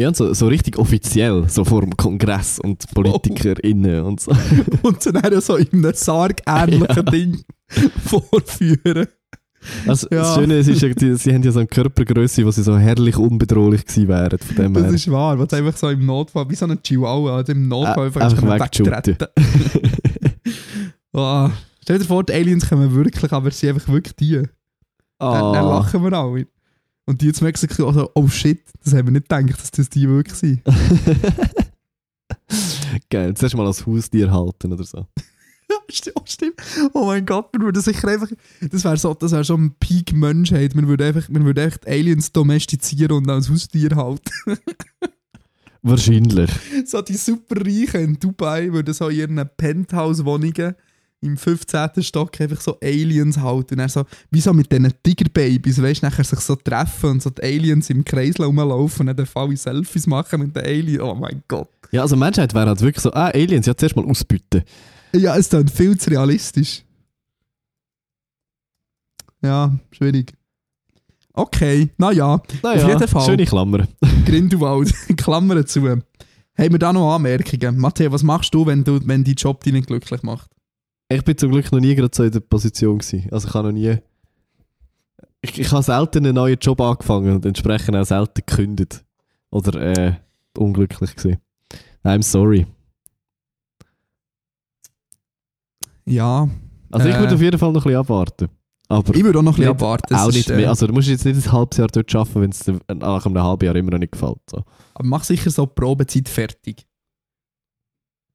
Ja, und so, so richtig offiziell, so vor dem Kongress und PolitikerInnen und so. [LAUGHS] Und sie dann so in einem sargähnlichen [LAUGHS] Ding [LAUGHS] vorführen. Also, Das Ja. Schöne ist, ist ja, sie haben ja so eine Körpergröße, wo sie so herrlich unbedrohlich gewesen wären. Von dem Das her. ist wahr, was einfach so im Notfall, wie so ein Chihuahua, also im Notfall einfach, einfach wegschütten. oh, stell dir vor, die Aliens kommen wirklich, aber sie sind einfach wirklich die. Dann, dann Ah, lachen wir alle. Und die jetzt Mexiko, also, oh shit, das haben wir nicht gedacht, dass das die wirklich sind. [LAUGHS] geil. Zuerst mal als Haustier halten oder so. [LAUGHS] Ja, stimmt, oh, stimmt. Oh mein Gott, wir würden sicher einfach. Das wäre so, das wär so ein Peak Menschheit. Man würde einfach, man würde die Aliens domestizieren und als Haustier halten. Wahrscheinlich. [LAUGHS] so die Superreichen in Dubai würden so in ihren Penthouse-Wohnungen im 15. Stock einfach so Aliens halten. Und dann so, wie so mit diesen Tigerbabys, weißt du, nachher sich so treffen und so die Aliens im Kreis rumlaufen und dann alle Selfies machen mit den Aliens. Oh mein Gott. Ja, also Menschheit wäre halt wirklich so, ah, Aliens, ja, zuerst mal ausbüten. Ja, es ist viel zu realistisch. Ja, schwierig. Okay, naja, Naja, Auf jeden Fall. schöne Klammer. [LAUGHS] Grindelwald, [LAUGHS] Klammern zu. Haben wir da noch Anmerkungen? Matteo, was machst du, wenn, du, wenn dein Job dich nicht glücklich macht? Ich bin zum Glück noch nie gerade so in der Position gewesen. Also ich habe noch nie... Ich, ich habe selten einen neuen Job angefangen und entsprechend auch selten gekündigt. Oder äh, unglücklich gewesen. I'm sorry. Ja, Also ich Äh. würde auf jeden Fall noch ein bisschen abwarten. Aber ich würde auch noch ein bisschen Nicht- abwarten. auch nicht ist, äh, mehr. Also du musst jetzt nicht ein halbes Jahr dort arbeiten, wenn es dir nach einem halben Jahr immer noch nicht gefällt. So. Aber mach sicher so die Probezeit fertig.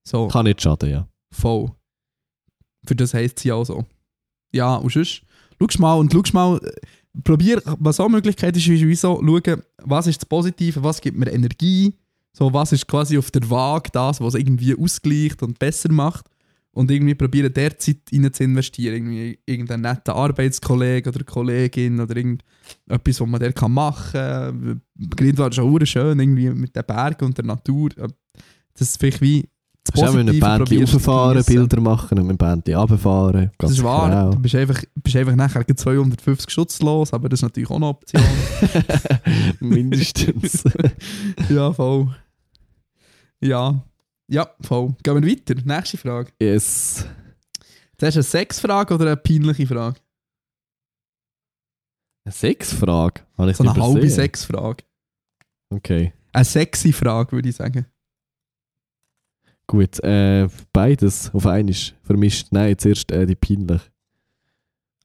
So, Kann nicht schaden, ja. voll. Für das heisst sie auch so. Ja, und sonst, schau mal und schau mal, probier, was auch eine Möglichkeit ist, ist wie so, schauen, was ist das Positive, was gibt mir Energie, so, was ist quasi auf der Waage das, was irgendwie ausgleicht und besser macht. Und irgendwie probieren, der Zeit rein zu investieren. Irgendwie irgendeinen netten Arbeitskollegen oder Kollegin oder irgendetwas, was man der kann machen kann. Grindwald ist auch schön, irgendwie mit den Bergen und der Natur. Das ist vielleicht wie das Du mit einem Bändchen rauffahren. Bilder machen und mit dem Bändchen runterfahren. Das ist wahr. Du bist einfach, bist einfach nachher gleich 250 Schutz los, aber das ist natürlich auch eine Option. [LAUGHS] [LAUGHS] Mindestens. ja, voll. Ja. Ja, voll. Gehen wir weiter. Nächste Frage. yes. Zuerst eine Sexfrage oder eine peinliche Frage? Eine Sexfrage? Habe ich So eine übersehen? halbe Sexfrage. Okay. Eine sexy Frage, würde ich sagen. Gut, äh, beides auf einmal vermischt. Nein, zuerst äh, die peinlich.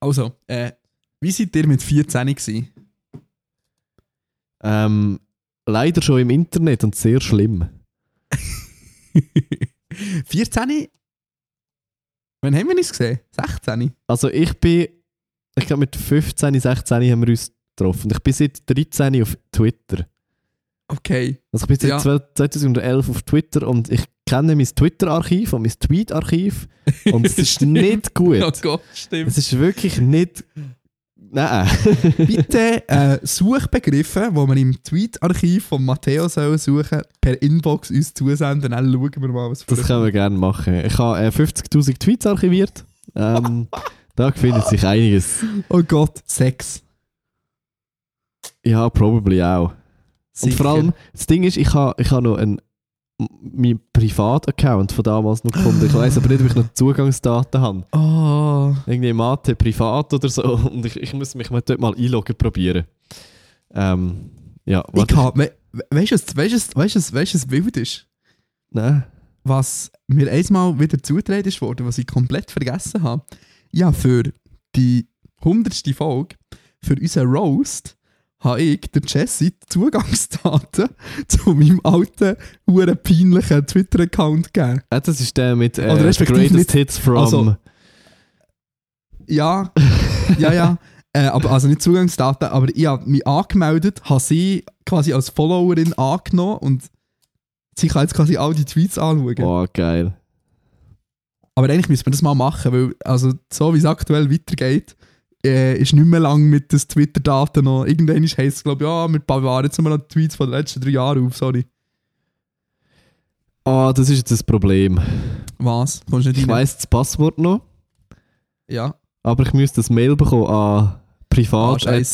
Also, äh, wie seid ihr mit 14 gewesen? Ähm, leider schon im Internet und sehr schlimm. [LAUGHS] 14? Wann haben wir uns gesehen? 16? Also ich bin, ich glaube mit 15, 16 haben wir uns getroffen. Ich bin seit 13 auf Twitter. Okay. Also ich bin seit Ja. 12 2011 auf Twitter und ich kenne mein Twitter-Archiv und mein Tweet-Archiv und es ist [LAUGHS] nicht gut. Oh Gott, stimmt. Es ist wirklich nicht... Nein. [LAUGHS] Bitte äh, Suchbegriffe, die man im Tweet-Archiv von Matteo soll suchen per Inbox uns zusenden. Dann schauen wir mal, was Das können wir gerne machen. Ich habe äh, 50'000 Tweets archiviert. Ähm, [LAUGHS] da findet sich einiges. Oh Gott, Sex. Ja, probably auch. Und Sicher. vor allem, das Ding ist, ich habe ich ha noch einen mein Privataccount von damals noch gefunden. Ich weiß aber nicht, ob ich noch Zugangsdaten habe. Oh. Irgendwie Mathe privat oder so. Und ich, ich muss mich mal dort mal einloggen probieren. Ähm, ja, Ich hab, we, weißt du, weißt du, was wild ist? Nein. Was mir einmal wieder zugetragen ist worden, was ich komplett vergessen habe. Ja, für die hundertste Folge, für unseren Roast, habe ich der Jesse die Zugangsdaten [LAUGHS] zu meinem alten, huren peinlichen Twitter-Account gegeben. Ah, das ist der mit äh, Oder Greatest nicht- Hits from... also- Ja, ja, ja. [LAUGHS] Äh, aber, also nicht Zugangsdaten, aber ich habe mich angemeldet, habe sie quasi als Followerin angenommen und sie kann jetzt quasi all die Tweets anschauen. Boah, geil. Aber eigentlich müssen wir das mal machen, weil also so wie es aktuell weitergeht, äh, ist nicht mehr lang mit den Twitter-Daten noch. Irgendwann heisst es, glaube ich, ja, wir bewahren jetzt mal noch die Tweets von den letzten drei Jahren auf, sorry. Ah, das ist jetzt das Problem. Was? Kommst nicht Ich weiss das Passwort noch, Ja. aber ich müsste das Mail bekommen an privat Ah, oder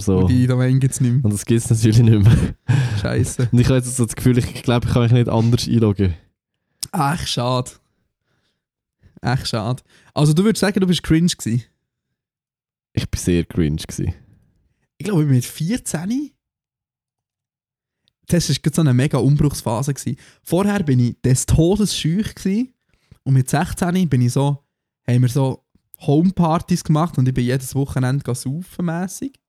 so. Und die Domain gibt es nicht mehr. Und das gibt es natürlich nicht mehr. Scheiße. Und ich habe jetzt so das Gefühl, ich glaube, ich kann mich nicht anders einloggen. Ach, schade. Echt schade. Also du würdest sagen, du bist cringe gewesen. Ich war sehr cringe. Gewesen. Ich glaube, mit 14 das war so eine mega Umbruchsphase. Gewesen. Vorher bin ich des Todes schüch gewesen. und mit 16 bin ich so, haben wir so Homepartys gemacht und ich bin jedes Wochenende ga saufen mässig.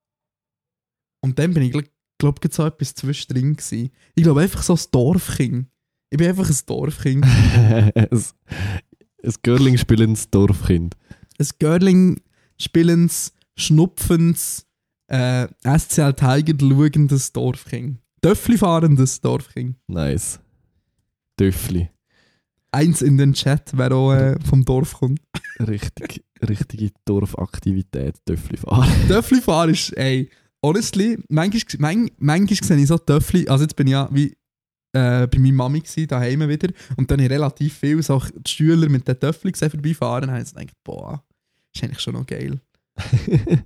Und dann bin ich, glaube ich, so etwas zwischendrin gewesen. Ich glaube einfach so ein Dorfkind. Ich bin einfach ein Dorfkind. [LAUGHS] [LAUGHS] ein, Girling spielendes Dorfkind. ein Girling spielendes, schnupfendes, äh, SCL Tiger schauendes Dorfkind. Töffli fahrendes Dorfkind. Nice. Töffli. Eins in den Chat, wer auch äh, vom Dorf kommt. Richtig, richtige Dorfaktivität, Töffli fahren. [LAUGHS] Töffli fahren ist, ey, honestly, manchmal, man, manchmal sehe ich so Töffli, also jetzt bin ich ja wie äh, bei meiner Mami gsi, daheim wieder, und dann habe ich relativ viel so die Schüler mit den Töffli gesehen vorbeifahren, und habe ich gedacht, boah, ist eigentlich schon noch geil. [LAUGHS]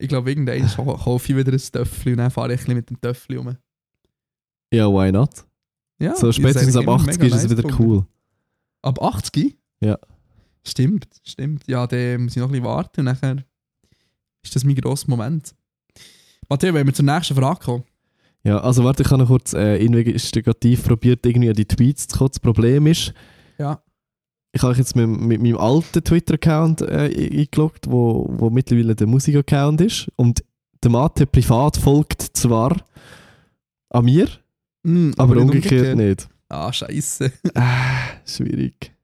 Ich glaube, irgendwann kaufe ich wieder ein Töffli und dann fahre ich ein bisschen mit dem Töffli rum. ja, why not? Ja, so spätestens ab eigentlich 80 immer ist es wieder cool. Ab 80? Ja. Stimmt, stimmt. Ja, dann muss ich noch ein bisschen warten und nachher ist das mein grosser Moment. Matteo, wenn wir zur nächsten Frage kommen. Ja, also warte, ich habe noch kurz äh, investigativ probiert, irgendwie an die Tweets zu kommen. Das Problem ist, Ja. ich habe jetzt mit, mit meinem alten Twitter-Account äh, ein- eingeloggt, wo, wo mittlerweile der Musik-Account ist. Und der Mathe privat folgt zwar an mir, Mm, aber, nicht umgekehrt, nicht. Ah, scheiße. [LAUGHS] Ah, schwierig.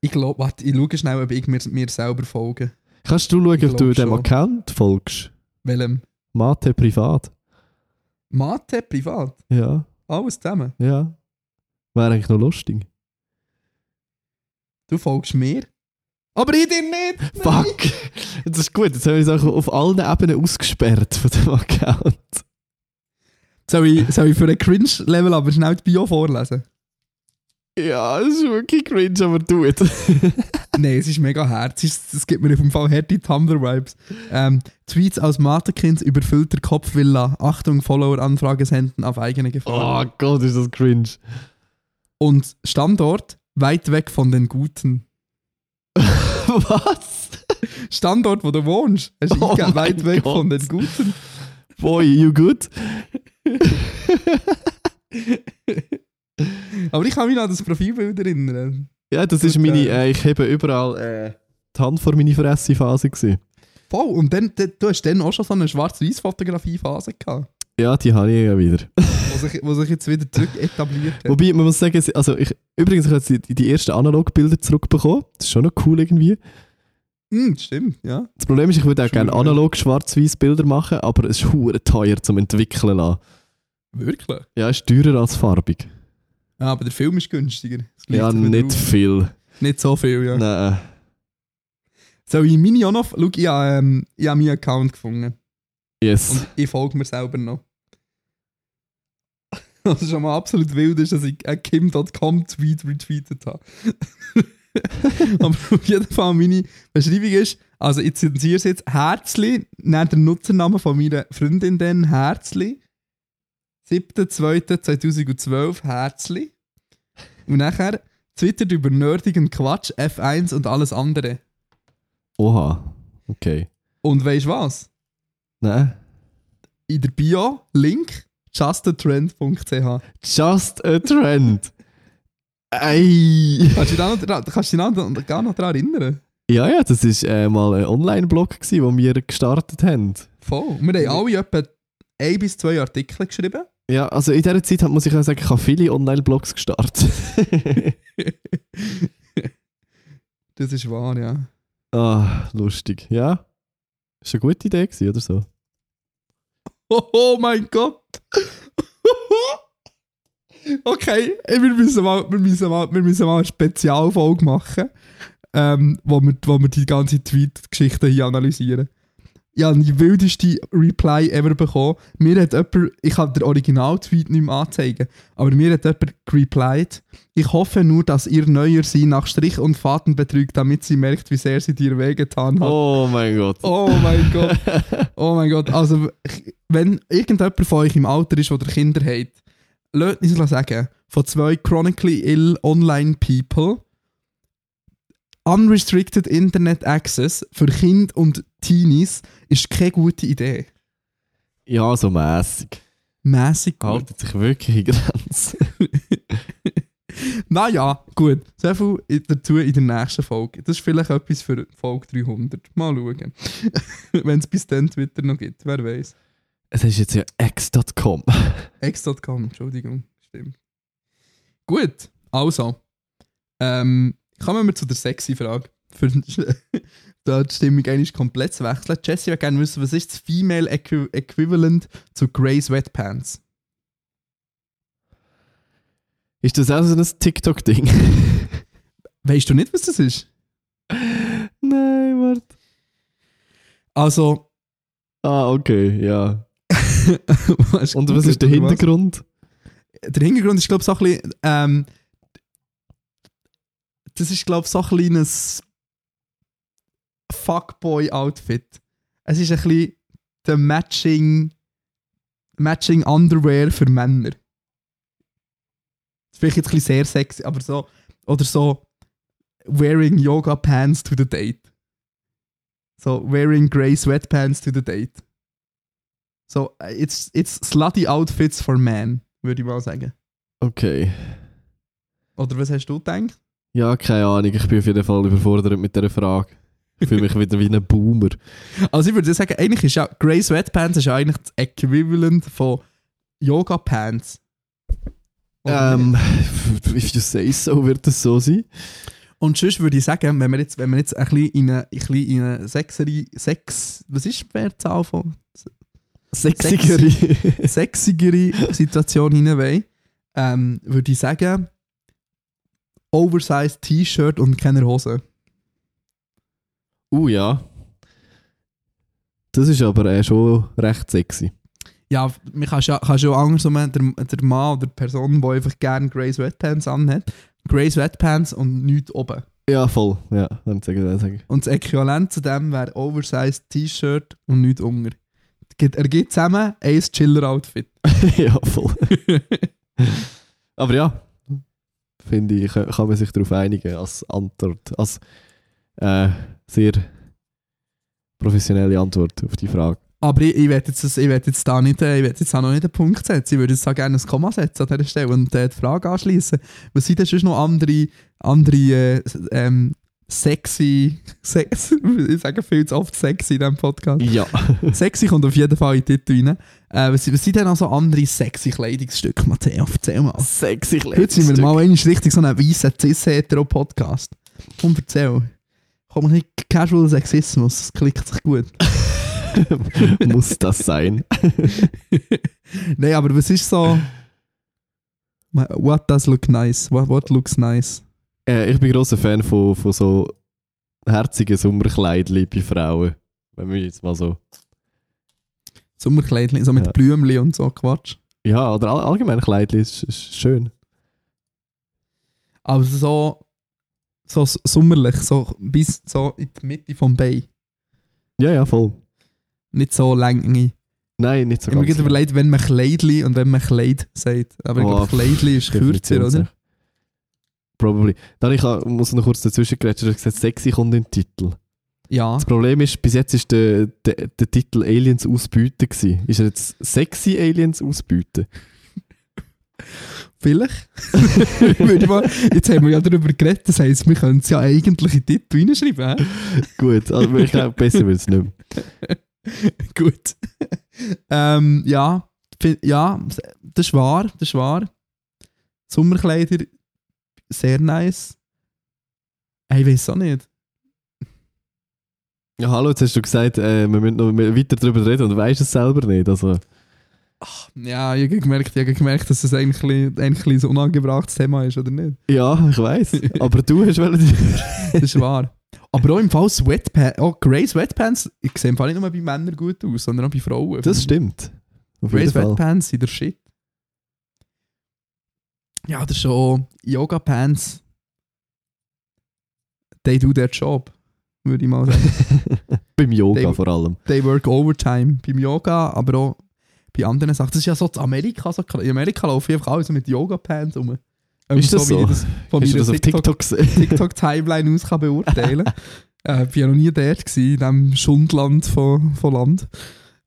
Ich glaube, warte, ich schaue schnell, ob ich mir, mir selber folge. Kannst du schauen, Ich ob du dem. Account folgst? Welchem? Mathe privat. Mathe, privat. Ja, Alles zusammen. ja. Wäre eigentlich noch lustig. Du folgst mir. Aber ich dir nicht. Fuck! Das ist gut, jetzt haben wir uns auch auf allen Ebenen ausgesperrt von dem Account. Soll ich, soll ich für ein Cringe-Level aber schnell die Bio vorlesen? Ja, das ist wirklich cringe, aber du [LAUGHS] Nein, es ist mega herzig. Es es gibt mir auf jeden Fall härte Tumblr-Vibes. Ähm, Tweets aus Matekind überfüllter Kopfvilla. Achtung, Follower-Anfrage senden auf eigene Oh Gefahr. Gott, ist das cringe. Und Standort weit weg von den Guten. [LAUGHS] Was? Standort, wo du wohnst. Hast du Oh weit weg Gott. von den Guten. Boy, you good? [LAUGHS] Aber ich kann mich noch an das Profilbild erinnern. Ja, das ist Und, meine, äh, äh, ich habe überall äh, die Hand vor meine Fresse-Phase gesehen. Voll. Und dann, du hast dann auch schon so eine Schwarz-Weiß-Fotografie-Phase gehabt, Ja, die habe ich ja wieder. [LAUGHS] wo sich, wo sich jetzt wieder zurück etabliert hat. Wobei, man muss sagen, also ich, übrigens, ich habe jetzt die, die ersten Analogbilder zurückbekommen. Das ist schon noch cool irgendwie. Hm, stimmt, ja. Das Problem ist, ich würde auch Schwierig. gerne analog schwarz-weiß Bilder machen, aber es ist hure teuer zum Entwickeln lassen. Wirklich? Ja, es ist teurer als farbig. Ja, aber der Film ist günstiger. Ja, nicht auf. viel. Nicht so viel, ja. Nein. Soll ich meine auch noch... Schau, ich habe, ähm, ich habe meinen Account gefunden. Yes. Und ich folge mir selber noch. [LAUGHS] Was schon mal absolut wild ist, dass ich einen Kim.com Tweet retweetet habe. [LAUGHS] Aber auf jeden Fall meine Beschreibung ist, also ich zensiere es jetzt, Herzli, nennt der Nutzername von meiner Freundin dann, Herzli. 7.2.2012, Herzli. Und nachher twittert über nerdigen Quatsch, F1 und alles andere. Oha. Okay. Und weißt du was? Nein. In der Bio, Link, justatrend.ch. Just a trend. [LAUGHS] Ey. Kannst du dich noch, kannst dich noch, gar noch daran erinnern? Ja, ja, das war äh, mal ein Online-Blog, wo wir gestartet haben. Voll. Wir haben alle etwa ein bis zwei Artikel geschrieben. Ja, also in dieser Zeit hat- muss ich auch sagen, ich habe viele Online-Blogs gestartet. [LAUGHS] Das ist wahr, ja. ah, lustig. Ja. Ist eine gute Idee gewesen, oder so? Oh, oh mein Gott! [LAUGHS] okay, wir müssen mal, wir müssen mal, wir müssen mal eine Spezialfolge machen, ähm, wo, wir, wo wir die ganze Tweet-Geschichte hier analysieren. Habe die wildeste Reply ever bekommen. Mir hat jemand, ich kann den Original-Tweet nicht mehr anzeigen, aber mir hat jemand replied, ich hoffe nur, dass ihr Neuer sie nach Strich und Faden betrügt, damit sie merkt, wie sehr sie dir wehgetan hat. Oh mein Gott. Oh mein Gott. Oh mein Gott. Also, wenn irgendjemand von euch im Alter ist, der Kinder hat, lasst uns sagen, von zwei chronically ill online people, unrestricted Internet Access für Kinder und Teenies ist keine gute Idee. Ja, so mäßig. Mäßig gut. Haltet sich wirklich in Grenzen. [LAUGHS] Naja, gut. So viel dazu in der nächsten Folge. Das ist vielleicht etwas für Folge 300. Mal schauen. [LAUGHS] wenn es bis dann Twitter noch gibt, wer weiß. Es ist jetzt ja x.com. [LAUGHS] X.com, Entschuldigung, stimmt. Gut, also. Ähm, kommen wir zu der sexy Frage. Für da die Stimmung eigentlich komplett zu wechseln. Jessie würde gerne wissen, was ist das Female Equi Equivalent zu Grey Sweatpants? Ist das auch so ein TikTok-Ding? [LAUGHS] Weißt du nicht, was das ist? Nein, warte. Also. Ah, okay, ja. [LAUGHS] Und was ist der Hintergrund? Der Hintergrund ist, glaube ich, so ein bisschen. Ähm, das ist, glaube ich, so ein kleines Fuckboy-Outfit. Es ist ein bisschen der Matching, Matching Underwear für Männer. Das ist vielleicht jetzt ein bisschen sehr sexy, aber so. Oder so. Wearing Yoga Pants to the date. So, wearing grey sweatpants to the date. So, it's, it's slutty outfits for men, würde ich mal sagen. Okay. Oder was hast du gedacht? Ja, keine Ahnung. Ich bin auf jeden Fall überfordert mit dieser Frage. Ich fühle mich wieder wie ein Boomer. Also ich würde sagen, eigentlich ist ja Grey Sweatpants ist eigentlich das Äquivalent von Yoga Pants. Ähm, [LAUGHS] if you say so, wird es so sein. Und sonst würde ich sagen, wenn wir jetzt, wenn wir jetzt ein bisschen in eine, ein bisschen in eine Sexerie, Sex, was ist die Mehrzahl von Sexigere. sexigere Situation hinein wollen, ähm, würde ich sagen, Oversized T-Shirt und keine Hose. Uh, ja. Das ist aber äh, schon recht sexy. Ja, man kann schon, kann schon andersrum, der, der Mann oder die Person, die einfach gerne Grey Sweatpants anhat, Grey Sweatpants und nichts oben. Ja, voll. Ja, dann sagen wir sagen. Und das Äquivalent zu dem wäre Oversized T-Shirt und nichts unter. Er gibt zusammen ein Chiller-Outfit. [LAUGHS] ja, voll. [LAUGHS] aber ja, finde ich, kann kann man sich darauf einigen als Antwort. Als äh, sehr professionelle Antwort auf die Frage. Aber ich, ich werde jetzt, das- ich werd jetzt da nicht, äh, ich werd jetzt auch noch nicht einen Punkt setzen. Ich würde jetzt auch gerne ein Komma setzen an dieser Stelle und äh, die Frage anschließen. Was sind denn sonst noch andere, andere äh, ähm, sexy, [LAUGHS] sex, ich sage viel zu oft sexy in diesem Podcast. Ja. [LAUGHS] sexy kommt auf jeden Fall in den Titel rein. Äh, was, was sind denn noch so andere sexy Kleidungsstücke, Matteo? Erzähl mal. Sexy Heute sind wir mal einmal richtig so einen weißen Cis-Hetero-Podcast. Komm, erzähl. Komm, ein bisschen Casual Sexismus, das klickt sich gut. [LAUGHS] Muss das sein? [LAUGHS] Nein, aber was ist so... What does look nice? What, what looks nice? Äh, ich bin großer Fan von, von so herzigen Sommerkleidchen bei Frauen. Wenn wir jetzt mal so. Sommerkleidchen, so mit Ja. Blümchen und so Quatsch. Ja, oder all, allgemein Kleidchen ist, ist schön. Aber so... So sommerlich, so bis so in die Mitte vom Bein. Ja, ja, voll. Nicht so lang. Nein, nicht so Ich habe mir ganz. gerade überlegt, wenn man Kleidli und wenn man Kleid sagt. Aber ich Oh, glaube, Kleidli ist kürzer, oder? Probably. Dann ich muss noch kurz dazwischen du hast gesagt, sexy kommt in den Titel. Ja. Das Problem ist, bis jetzt ist der, der, der Titel Aliens ausbüten gewesen. Ist er jetzt sexy Aliens ausbüten? Vielleicht. [LAUGHS] Jetzt haben wir ja darüber geredet, das heisst, wir können es ja eigentlich in den Titel reinschreiben. Gut, also ich glaube, besser wird es nicht mehr. [LAUGHS] Gut. ähm, ja, ja, das ist wahr, das ist wahr. Sommerkleider, sehr nice. Ich weiß auch nicht. Ja, hallo, jetzt hast du gesagt, äh, wir müssen noch weiter darüber reden und du weißt es selber nicht. Also, Ja, ich habe gemerkt, ich habe gemerkt, dass es eigentlich, eigentlich ein so unangebrachtes Thema ist, oder nicht? ja, ich weiß. [LAUGHS] Aber du hast wollen. [LAUGHS] Das ist wahr. Aber auch im Fall Sweatpants, oh, Grey Sweatpants, ich sehe im Fall nicht nur bei Männern gut aus, sondern auch bei Frauen. Das stimmt. Grey. Sweatpants sind der Shit. Ja, das ist schon Yoga Pants. They do their job, würde ich mal sagen. [LAUGHS] Beim Yoga Dem- vor allem. They work overtime beim Yoga, aber auch bei anderen Sachen. Das ist ja so in Amerika. So, in Amerika laufen einfach alle so mit Yoga Pants rum. Ähm, Ist das wie ich so? das von Hast du das auf TikTok gesehen? [LAUGHS] TikTok-Timeline aus kann beurteilen [LAUGHS] äh, Ich war ja noch nie dort, gewesen, in diesem Schundland von, von Land.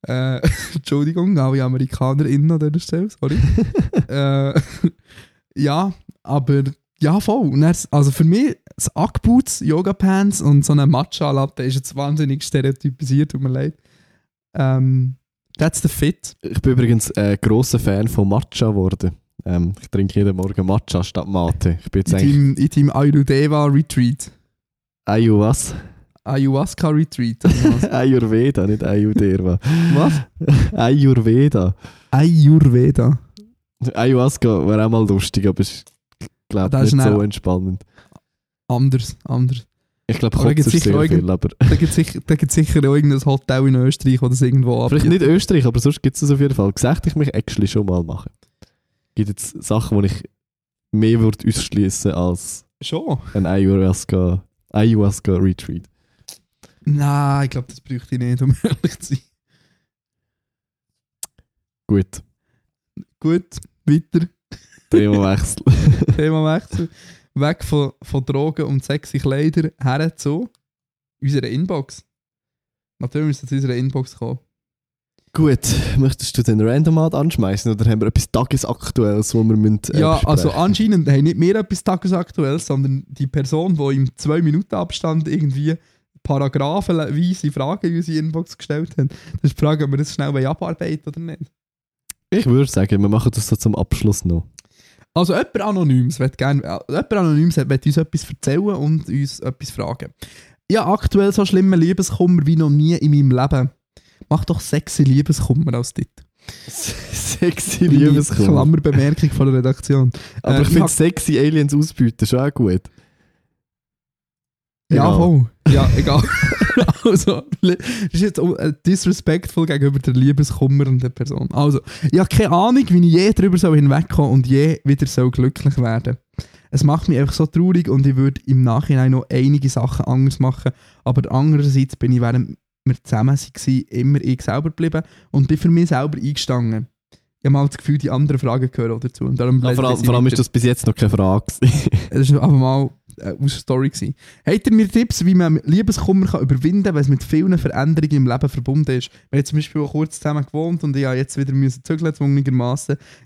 Äh, [LAUGHS] Entschuldigung, alle AmerikanerInnen an dieser Stelle, sorry. äh, ja, aber ja, voll. Dann, also für mich, das Ackboots, Yoga-Pants und so eine Matcha-Latte ist jetzt wahnsinnig stereotypisiert, tut mir leid. Ähm, that's the fit. Ich bin übrigens äh, grosser Fan von Matcha geworden. Ähm, ich trinke jeden Morgen Matcha statt Mate. Ich bin jetzt In eigentlich. Team, in Team Ayurveda Retreat. Ayu was? Ayahuasca Retreat. [LAUGHS] was? Ayurveda, nicht Ayurveda. was? Ayurveda. Ayurveda. Ayahuasca wäre auch mal lustig, aber ist glaube Das ist nicht so entspannend. Anders, anders. Ich glaube, da gibt's ist sicher aber... Da gibt es sicher, da gibt's sicher auch irgendein Hotel in Österreich, wo das irgendwo [LAUGHS] Vielleicht abgibt. nicht Österreich, aber sonst gibt es das auf jeden Fall. Gesagt, ich mich actually schon mal machen. Gibt jetzt Sachen, die ich mehr würde ausschließen als Schon? ein Ayahuasca, Ayahuasca Retreat. Nein, ich glaube, das bräuchte ich nicht, um [LAUGHS] ehrlich zu sein. Gut, Gut, weiter. Themawechsel. [LAUGHS] Themawechsel. Weg von, von Drogen und sexy Kleider her zu unserer Inbox. Natürlich müssen wir zu unserer Inbox kommen. Gut, möchtest du den Randomat anschmeißen oder haben wir etwas Tagesaktuelles, wo wir müssen, äh, ja, besprechen? also anscheinend haben nicht wir etwas Tagesaktuelles, sondern die Person, die im 2 Minuten Abstand irgendwie paragraphenweise Fragen in unsere Inbox gestellt hat. Das ist die Frage, ob wir das schnell abarbeiten oder nicht. Ich würde sagen, wir machen das so zum Abschluss noch. Also jemand Anonymes wird gerne, äh, jemand Anonymes will uns etwas erzählen und uns etwas fragen. Ja, aktuell so schlimmen Liebeskummer wie noch nie in meinem Leben. Mach doch sexy Liebeskummer als Titel. [LAUGHS] Sexy Liebeskummer. Klammerbemerkung von der Redaktion. Aber Äh, ich ich finde sexy Aliens ausbieten schon auch gut. Ja, Egal. voll. Ja, egal. [LAUGHS] [LAUGHS] also, das ist jetzt äh, disrespectful gegenüber der liebeskummernden Person. Also, ich habe keine Ahnung, wie ich je darüber soll hinwegkommen und je wieder so glücklich werden. Es macht mich einfach so traurig und ich würde im Nachhinein noch einige Sachen anders machen, aber andererseits bin ich, während wir zusammen waren, immer ich selber geblieben und bin für mich selber eingestanden. Ich habe mal das Gefühl, die anderen Fragen gehören auch dazu. Und darum Ja, vor, allem, vor allem ist das bis jetzt noch keine Frage. Es war einfach mal äh, aus der Story. Gewesen. Habt ihr mir Tipps, wie man Liebeskummer kann überwinden kann, wenn es mit vielen Veränderungen im Leben verbunden ist? Wir haben zum Beispiel auch kurz zusammen gewohnt und ich habe jetzt wieder müssen zügeln.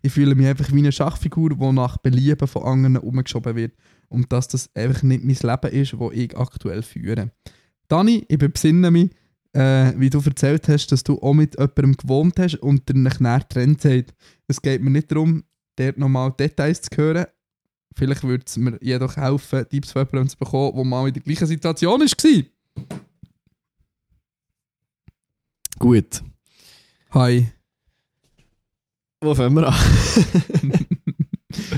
Ich fühle mich einfach wie eine Schachfigur, die nach Belieben von anderen umgeschoben wird. Und dass das einfach nicht mein Leben ist, das ich aktuell führe. Dani, ich besinne mich, äh, wie du erzählt hast, dass du auch mit jemandem gewohnt hast und dir nach näher getrennt seid. Es geht mir nicht darum, dort nochmal Details zu hören. Vielleicht würde es mir jedoch helfen, Tipps von jemandem zu bekommen, der mal in der gleichen Situation war. Gut. Hi. Wo fangen wir an? [LAUGHS]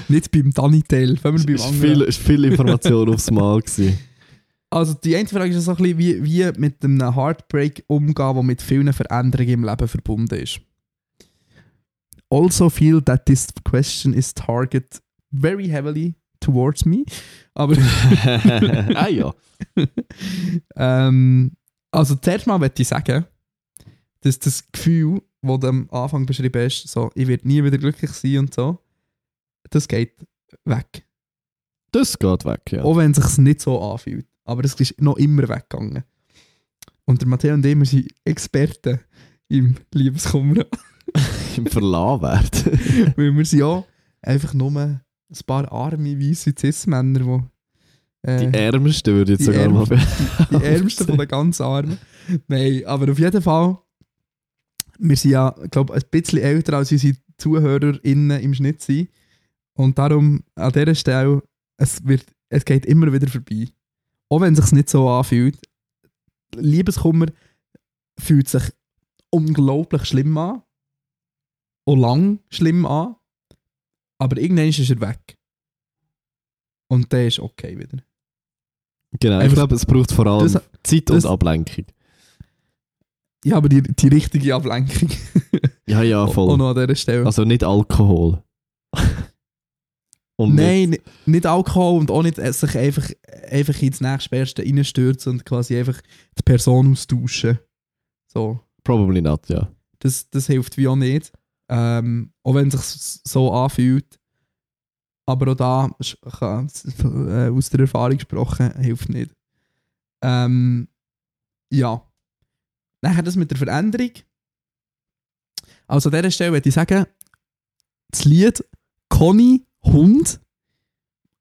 Nicht beim Dani-Teil, fangen wir beim anderen. viel, es war viel Information aufs Mal. Gewesen. Also die eine Frage ist so ein bisschen, wie, wie mit einem Heartbreak umgehen, der mit vielen Veränderungen im Leben verbunden ist. Also feel that this question is target very heavily towards me. Aber [LAUGHS] ah ja. [LAUGHS] ähm, also zuerst mal möchte ich sagen, dass das Gefühl, das du am Anfang beschrieben hast, so, ich werde nie wieder glücklich sein und so, das geht weg. Das geht weg, ja. Auch wenn es sich nicht so anfühlt. Aber es ist noch immer weggegangen. Und der Matteo und ich, wir sind Experten im Liebeskummer. [LAUGHS] Im Verlassen werden. Weil wir sind ja einfach nur ein paar arme, weisse Cis-Männer, die äh, Die Ärmsten würde ich jetzt die sogar mal die Ärmsten von den ganz Armen. Nein, aber auf jeden Fall, wir sind ja, glaube ein bisschen älter als unsere ZuhörerInnen im Schnitt sind. Und darum an dieser Stelle, es, wird, es geht immer wieder vorbei. Auch wenn es sich nicht so anfühlt. Liebeskummer fühlt sich unglaublich schlimm an. Und lang schlimm an. Aber irgendwann ist er weg. Und der ist okay wieder. Genau, ich Einfach- glaube, es braucht vor allem Das- Zeit das- und Ablenkung. Ja, aber die, die richtige Ablenkung. [LAUGHS] Ja, ja, voll. noch an dieser Stelle. Also nicht Alkohol. und [LAUGHS] Nein, nicht, nicht Alkohol und auch nicht sich einfach, einfach ins nächstbeste reinstürzen und quasi einfach die Person austauschen. So. Probably not, ja. Das, das hilft wie auch nicht. Ähm, auch wenn es sich so anfühlt. Aber auch da, [LAUGHS] äh, aus der Erfahrung gesprochen, hilft nicht. Ähm, ja. Nachher das mit der Veränderung. Also an dieser Stelle würde ich sagen, das Lied Conny Hund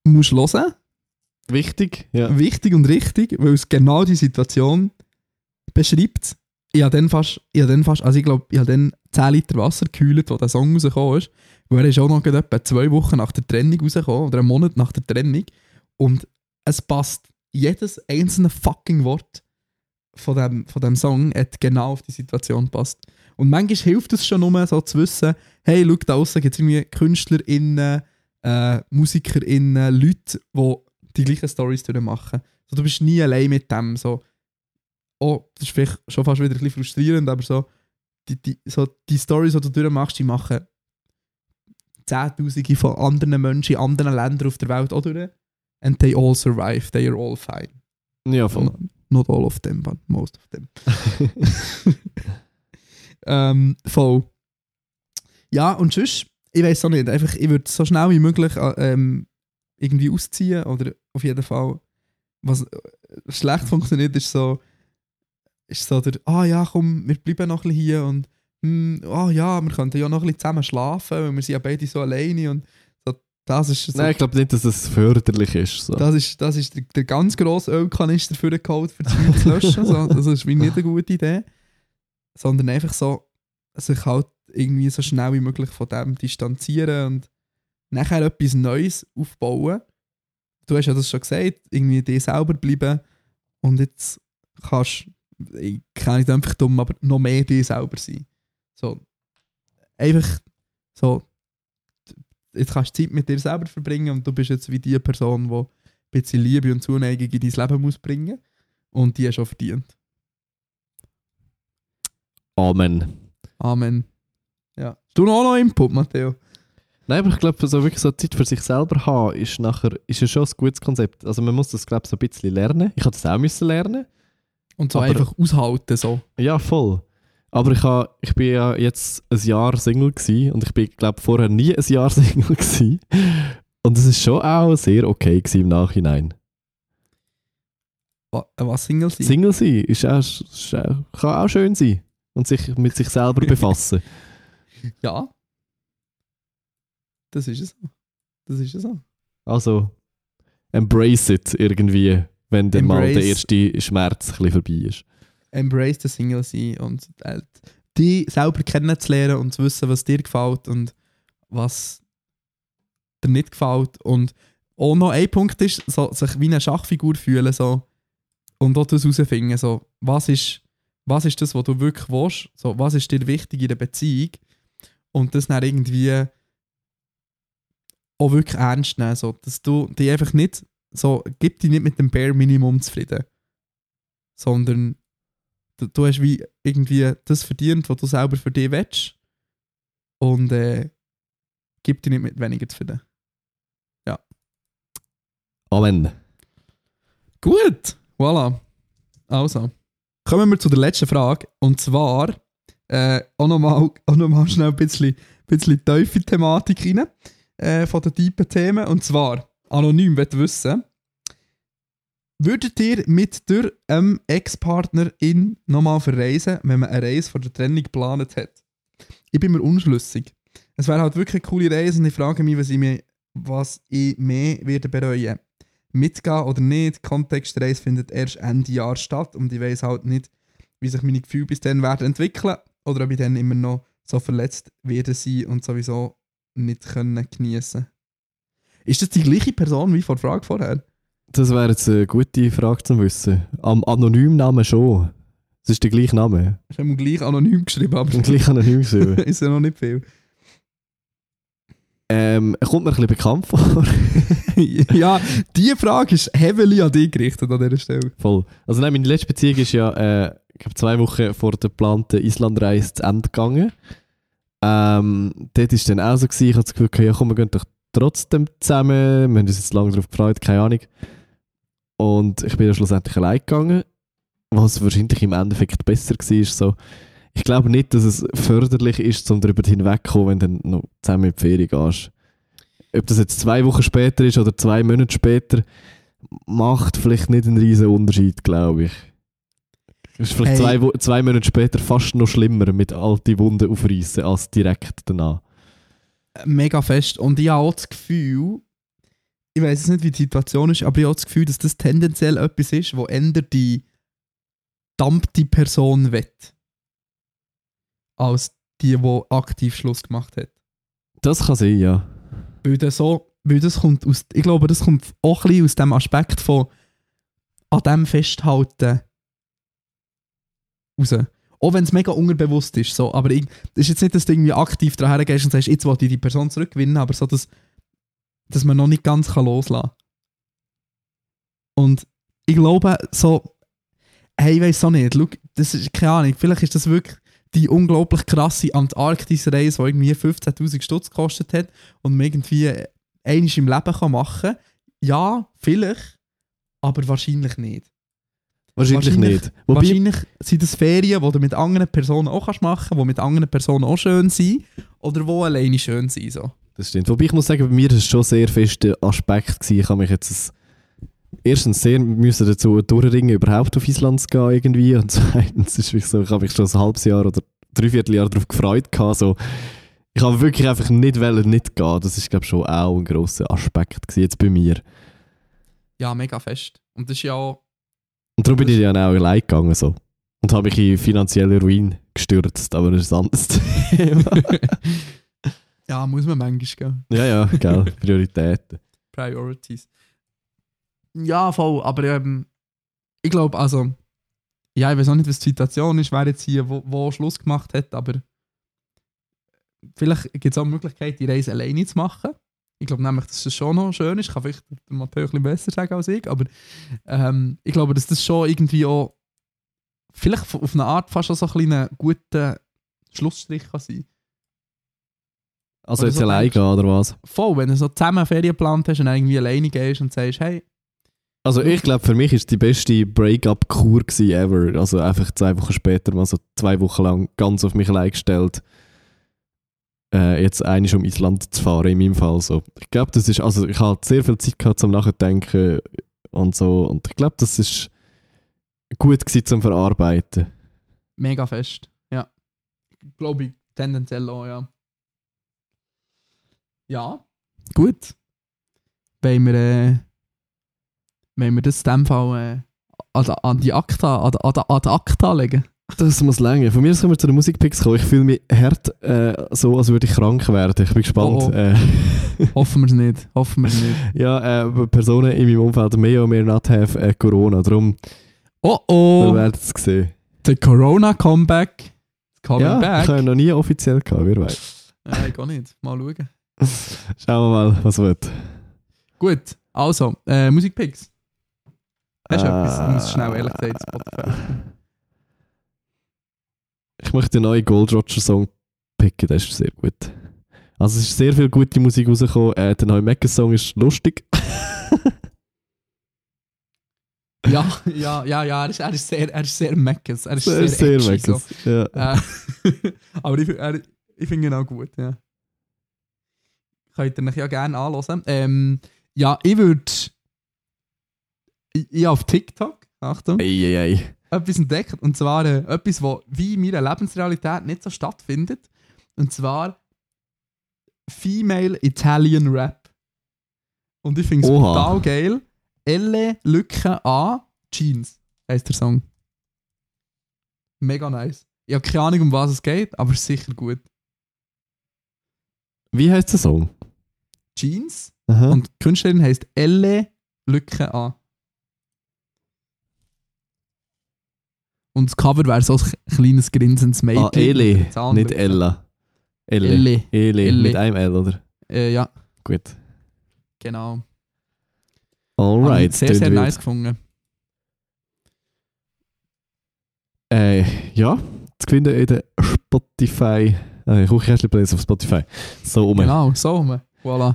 musst du hören. Wichtig, ja. Wichtig und richtig, weil es genau die Situation beschreibt. Ich habe dann fast, ich dann fast, also ich glaube, ich habe dann 10 Liter Wasser gekühlt, als der Song rausgekommen ist. Weil er ist auch noch etwa zwei Wochen nach der Trennung rausgekommen, oder einen Monat nach der Trennung. Und es passt, jedes einzelne fucking Wort von dem, von dem Song hat genau auf die Situation passt. Und manchmal hilft es schon nur, so zu wissen, hey, schau, da draussen gibt es irgendwie KünstlerInnen, äh, MusikerInnen, Leute, die die gleichen Storys machen. So, du bist nie allein mit dem. So. Oh, das ist vielleicht schon fast wieder ein bisschen frustrierend, aber so die, die, so die Storys, die du durchmachst, die machen Zehntausende von anderen Menschen in anderen Ländern auf der Welt auch durch. And they all survive, they are all fine. Ja, voll. Not, not all of them, but most of them. [LAUGHS] ähm, voll. Ja, und sonst, ich weiß auch nicht, einfach, ich würde so schnell wie möglich äh, ähm, irgendwie ausziehen oder auf jeden Fall, was schlecht funktioniert, ist so, ist so der, ah ja, komm, wir bleiben noch ein bisschen hier und, hm, ah ja, wir könnten ja noch ein bisschen zusammen schlafen, weil wir sind ja beide so alleine und so, das ist so, Nein, ich glaube nicht, dass es förderlich ist. So. das ist, das ist der, der ganz grosse Ölkanister für den Code für das zu löschen. so. Das ist wie nicht eine gute Idee. Sondern einfach so, sich halt irgendwie so schnell wie möglich von dem distanzieren und nachher etwas Neues aufbauen. Du hast ja das schon gesagt, irgendwie dir selber bleiben und jetzt kannst ich kann nicht einfach dumm, aber noch mehr dir selber sein. So, einfach so, jetzt kannst du Zeit mit dir selber verbringen und du bist jetzt wie die Person, die ein bisschen Liebe und Zuneigung in dein Leben muss bringen und die hast du auch verdient. Amen. Amen. Ja. Du noch noch Input, Matteo? Nein, aber ich glaube, so wirklich so Zeit für sich selber haben, ist nachher ist ja schon ein gutes Konzept. Also man muss das, glaube ich, so ein bisschen lernen. Ich habe das auch müssen lernen. Und so Aber- einfach aushalten, so. Ja, voll. Aber ich, ha, ich bin ja jetzt ein Jahr Single gewesen und ich bin, glaube vorher nie ein Jahr [LAUGHS] Single gewesen. Und es ist schon auch sehr okay gewesen im Nachhinein. Äh, Was Single sein? Single sein ist auch, ist auch, kann auch schön sein und sich mit sich selber [LAUGHS] befassen. Ja. Das ist es. Das ist es so. Also, embrace it irgendwie, wenn dann mal der erste Schmerz ein bisschen vorbei ist. Embrace the Single sein und äh, die selber kennenzulernen und zu wissen, was dir gefällt und was dir nicht gefällt. Und auch noch ein Punkt ist, so, sich wie eine Schachfigur fühlen so, und auch das herausfinden, so, was, ist, was ist das, was du wirklich willst, so, was ist dir wichtig in der Beziehung und das dann irgendwie auch wirklich ernst nehmen, so, dass du dich einfach nicht, so, gib dich nicht mit dem Bare Minimum zufrieden, sondern du, du hast wie irgendwie das verdient, was du selber für dich willst und äh, gib dich nicht mit weniger zufrieden. Amen. Gut, voilà. Also, kommen wir zu der letzten Frage. Und zwar äh, auch nochmal noch schnell ein bisschen, bisschen tiefe Thematik rein äh, von den tiefen Themen. Und zwar, anonym wissen, würdet ihr mit der ähm, Ex-Partner in nochmal verreisen, wenn man eine Reise vor der Trennung geplant hat? Ich bin mir unschlüssig. Es wäre halt wirklich eine coole Reise und ich frage mich, was ich, mir, was ich mehr werde bereuen mitgehen oder nicht. Kontextreise findet erst Ende Jahr statt und ich weiß halt nicht, wie sich meine Gefühle bis dann werden entwickeln oder ob ich dann immer noch so verletzt werde sein und sowieso nicht können geniessen. Ist das die gleiche Person wie vor der Frage vorher? Das wäre jetzt eine gute Frage zum Wissen. Am anonymen Namen schon. Es ist der gleiche Name. Ich habe gleich anonym geschrieben, aber gleich anonym geschrieben. [LAUGHS] ist ja noch nicht viel. ähm, kommt mir ein bisschen bekannt vor. [LAUGHS] ja, diese Frage ist heavily an dich gerichtet an dieser Stelle. Voll. Also nein, meine letzte Beziehung ist ja, äh, ich glaube, zwei Wochen vor der geplanten Islandreise zu Ende gegangen. Ähm, dort war es dann auch so, gewesen, ich hatte das Gefühl, okay, ja, komm, wir gehen doch trotzdem zusammen. Wir haben uns jetzt lange darauf gefreut, keine Ahnung. Und ich bin dann schlussendlich allein gegangen, was wahrscheinlich im Endeffekt besser war. So. Ich glaube nicht, dass es förderlich ist, um darüber hinwegzukommen, wenn du dann noch zusammen in die Ferien gehst. Ob das jetzt zwei Wochen später ist oder zwei Monate später, macht vielleicht nicht einen riesen Unterschied, glaube ich. Es ist vielleicht Hey. zwei, zwei Monate später fast noch schlimmer mit alte Wunden aufreißen als direkt danach. Mega fest. Und ich habe auch das Gefühl, ich weiß nicht, wie die Situation ist, aber ich habe das Gefühl, dass das tendenziell etwas ist, wo eher die dampfte Person wett als die, die aktiv Schluss gemacht hat. Das kann sein, ja. Weil das, so, weil das kommt aus, ich glaube, das kommt auch ein bisschen aus dem Aspekt von an dem festhalten raus. Auch wenn es mega unterbewusst ist, so. aber das ist jetzt nicht, dass du irgendwie aktiv daher gehst und sagst, jetzt wollte ich die Person zurückgewinnen, aber so, dass dass man noch nicht ganz kann loslassen kann. Und ich glaube, so, hey, ich weiß auch nicht, schau, das ist keine Ahnung, vielleicht ist das wirklich die unglaublich krasse Antarktis-Reise, die irgendwie 15.000 Stutz gekostet hat und man irgendwie einiges im Leben kann machen kann. Ja, vielleicht, aber wahrscheinlich nicht. Wahrscheinlich, Wahrscheinlich- nicht. Wobei, Wahrscheinlich sind das Ferien, die du mit anderen Personen auch kannst machen kannst, die mit anderen Personen auch schön sind oder die alleine schön sind. So. das stimmt. Wobei ich muss sagen, bei mir war es schon sehr fest der Aspekt. Gewesen. Ich habe mich jetzt erstens sehr müssen dazu durchringen, überhaupt auf Island zu gehen irgendwie. Und [LAUGHS] zweitens ist es so, ich habe mich schon ein halbes Jahr oder dreiviertel Jahr darauf gefreut. Gehabt, so. Ich habe wirklich einfach nicht wollen, nicht gehen. Das ist, glaube ich, schon auch ein grosser Aspekt gewesen, jetzt bei mir. Ja, mega fest. Und das ist ja auch, Und darum bin ich dann auch allein gegangen. So. Und habe mich in finanzielle Ruin gestürzt, aber das ist ein anderes [LAUGHS] Thema. ja, muss man manchmal gehen. ja, ja, gell, Prioritäten. [LAUGHS] Priorities. Ja, voll, aber ähm, ich glaube, also, ja, ich weiß auch nicht, was die Situation ist, wer jetzt hier wo, wo Schluss gemacht hat, aber vielleicht gibt es auch die Möglichkeit, die Reise alleine zu machen. Ich glaube nämlich, dass das schon noch schön ist. Ich kann vielleicht Matteo ein bisschen besser sagen als ich, aber ähm, ich glaube, dass das schon irgendwie auch vielleicht auf eine Art fast auch so ein guter Schlussstrich kann sein. Also Oder jetzt so allein denkst- gehen, oder was? Voll, wenn du so zusammen Ferien geplant hast und dann irgendwie alleine gehst und sagst, hey, Also ich glaube, für mich ist die beste Break-up-Kur ever. Also einfach zwei Wochen später mal so zwei Wochen lang ganz auf mich allein gestellt. Äh, jetzt eigentlich um Island zu fahren, in meinem Fall so. Ich glaube, das ist, also ich hatte sehr viel Zeit gehabt zum Nachdenken und so. Und ich glaube, das ist gut gewesen zum Verarbeiten. Mega fest, ja. Glaube ich tendenziell auch, ja. Ja, gut. Wenn wir, äh, wenn wir das in dem Fall äh, an, die- an die Akta, an, an, an die Akta legen. Das muss länger. Von mir aus können wir zu den Musikpicks kommen. Ich fühle mich hart äh, so, als würde ich krank werden. Ich bin gespannt. Oh, oh. Äh, [LAUGHS] Hoffen wir es nicht. Hoffen wir es nicht. [LAUGHS] ja, äh, Personen in meinem Umfeld may or may not have äh, Corona. Darum Oh wir oh! werden es sehen. The Corona Comeback. It's Coming ja, back. ich habe noch nie offiziell gehabt, wer weiß. Äh, ich gar nicht. Mal schauen. [LAUGHS] Schauen wir mal, was wird. Gut, also, äh, Musikpicks. Hast du Ah. etwas? Ich muss schnell ehrlich gesagt Spotify. Ich möchte den neuen Gold Roger Song picken, der ist sehr gut. Also es ist sehr viel gute Musik rausgekommen. Äh, der neue Mecha Song ist lustig. [LAUGHS] Ja, ja, ja, ja, er ist, er ist sehr, er ist sehr Meckes. Er ist Sehr, sehr, sehr edgy, Mecha. Ja. So. Äh, [LAUGHS] aber ich, er, ich finde ihn auch gut, ja. Könnt ihr euch ja gerne anhören. Ähm, ja, ich würde. Ich, auf TikTok, Achtung, Ei, ei, ei. Etwas entdeckt. Und zwar äh, etwas, was wie in meiner Lebensrealität nicht so stattfindet. Und zwar Female Italian Rap. Und ich finde es total geil. Elle Lücke A Jeans heisst der Song. Mega nice. Ich habe keine Ahnung, um was es geht, aber sicher gut. Wie heißt der Song? Jeans Aha. und die Künstlerin heisst Elle Lücke A. Und das Cover wäre so ein kleines grinsendes Mädchen. ah, Ele, mit Zahnlücken. nicht Ella. Elle. Elle. Ele, Elle. mit einem L, oder? Äh, ja, Gut. genau. Alright. sehr, sehr wild. nice gefunden. Äh, ja, zu finden in der Spotify. Äh, Kuchenkästchen-Playlist auf Spotify. So um. Genau, so rum. Voilà.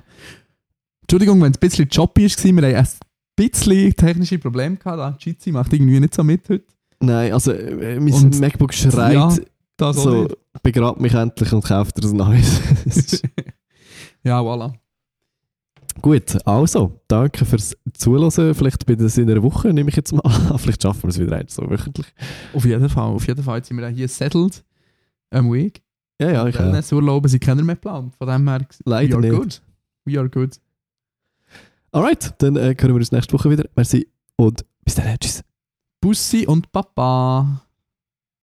Entschuldigung, wenn es ein bisschen choppy war, wir haben ein bisschen technische Probleme gehabt. Da Jitsi macht irgendwie nicht so mit heute. Nein, also äh, mein Und- MacBook schreit Ja, Das so, nicht. begrab mich endlich und kauft dir ein neues. Ja, voilà. Gut, also, danke fürs Zuhören. Vielleicht bei das in einer Woche nehme ich jetzt mal an. [LAUGHS] Vielleicht schaffen wir es wieder ein, so wöchentlich. Auf jeden Fall, auf jeden Fall. Jetzt sind wir hier settled am Week. Ja, ja, ich es Urlauben sind keiner mehr geplant. Von dem her, Leider we are nicht. good. We are good. Alright, dann äh, hören wir uns nächste Woche wieder. Merci und bis dann. Tschüss. Bussi und Papa.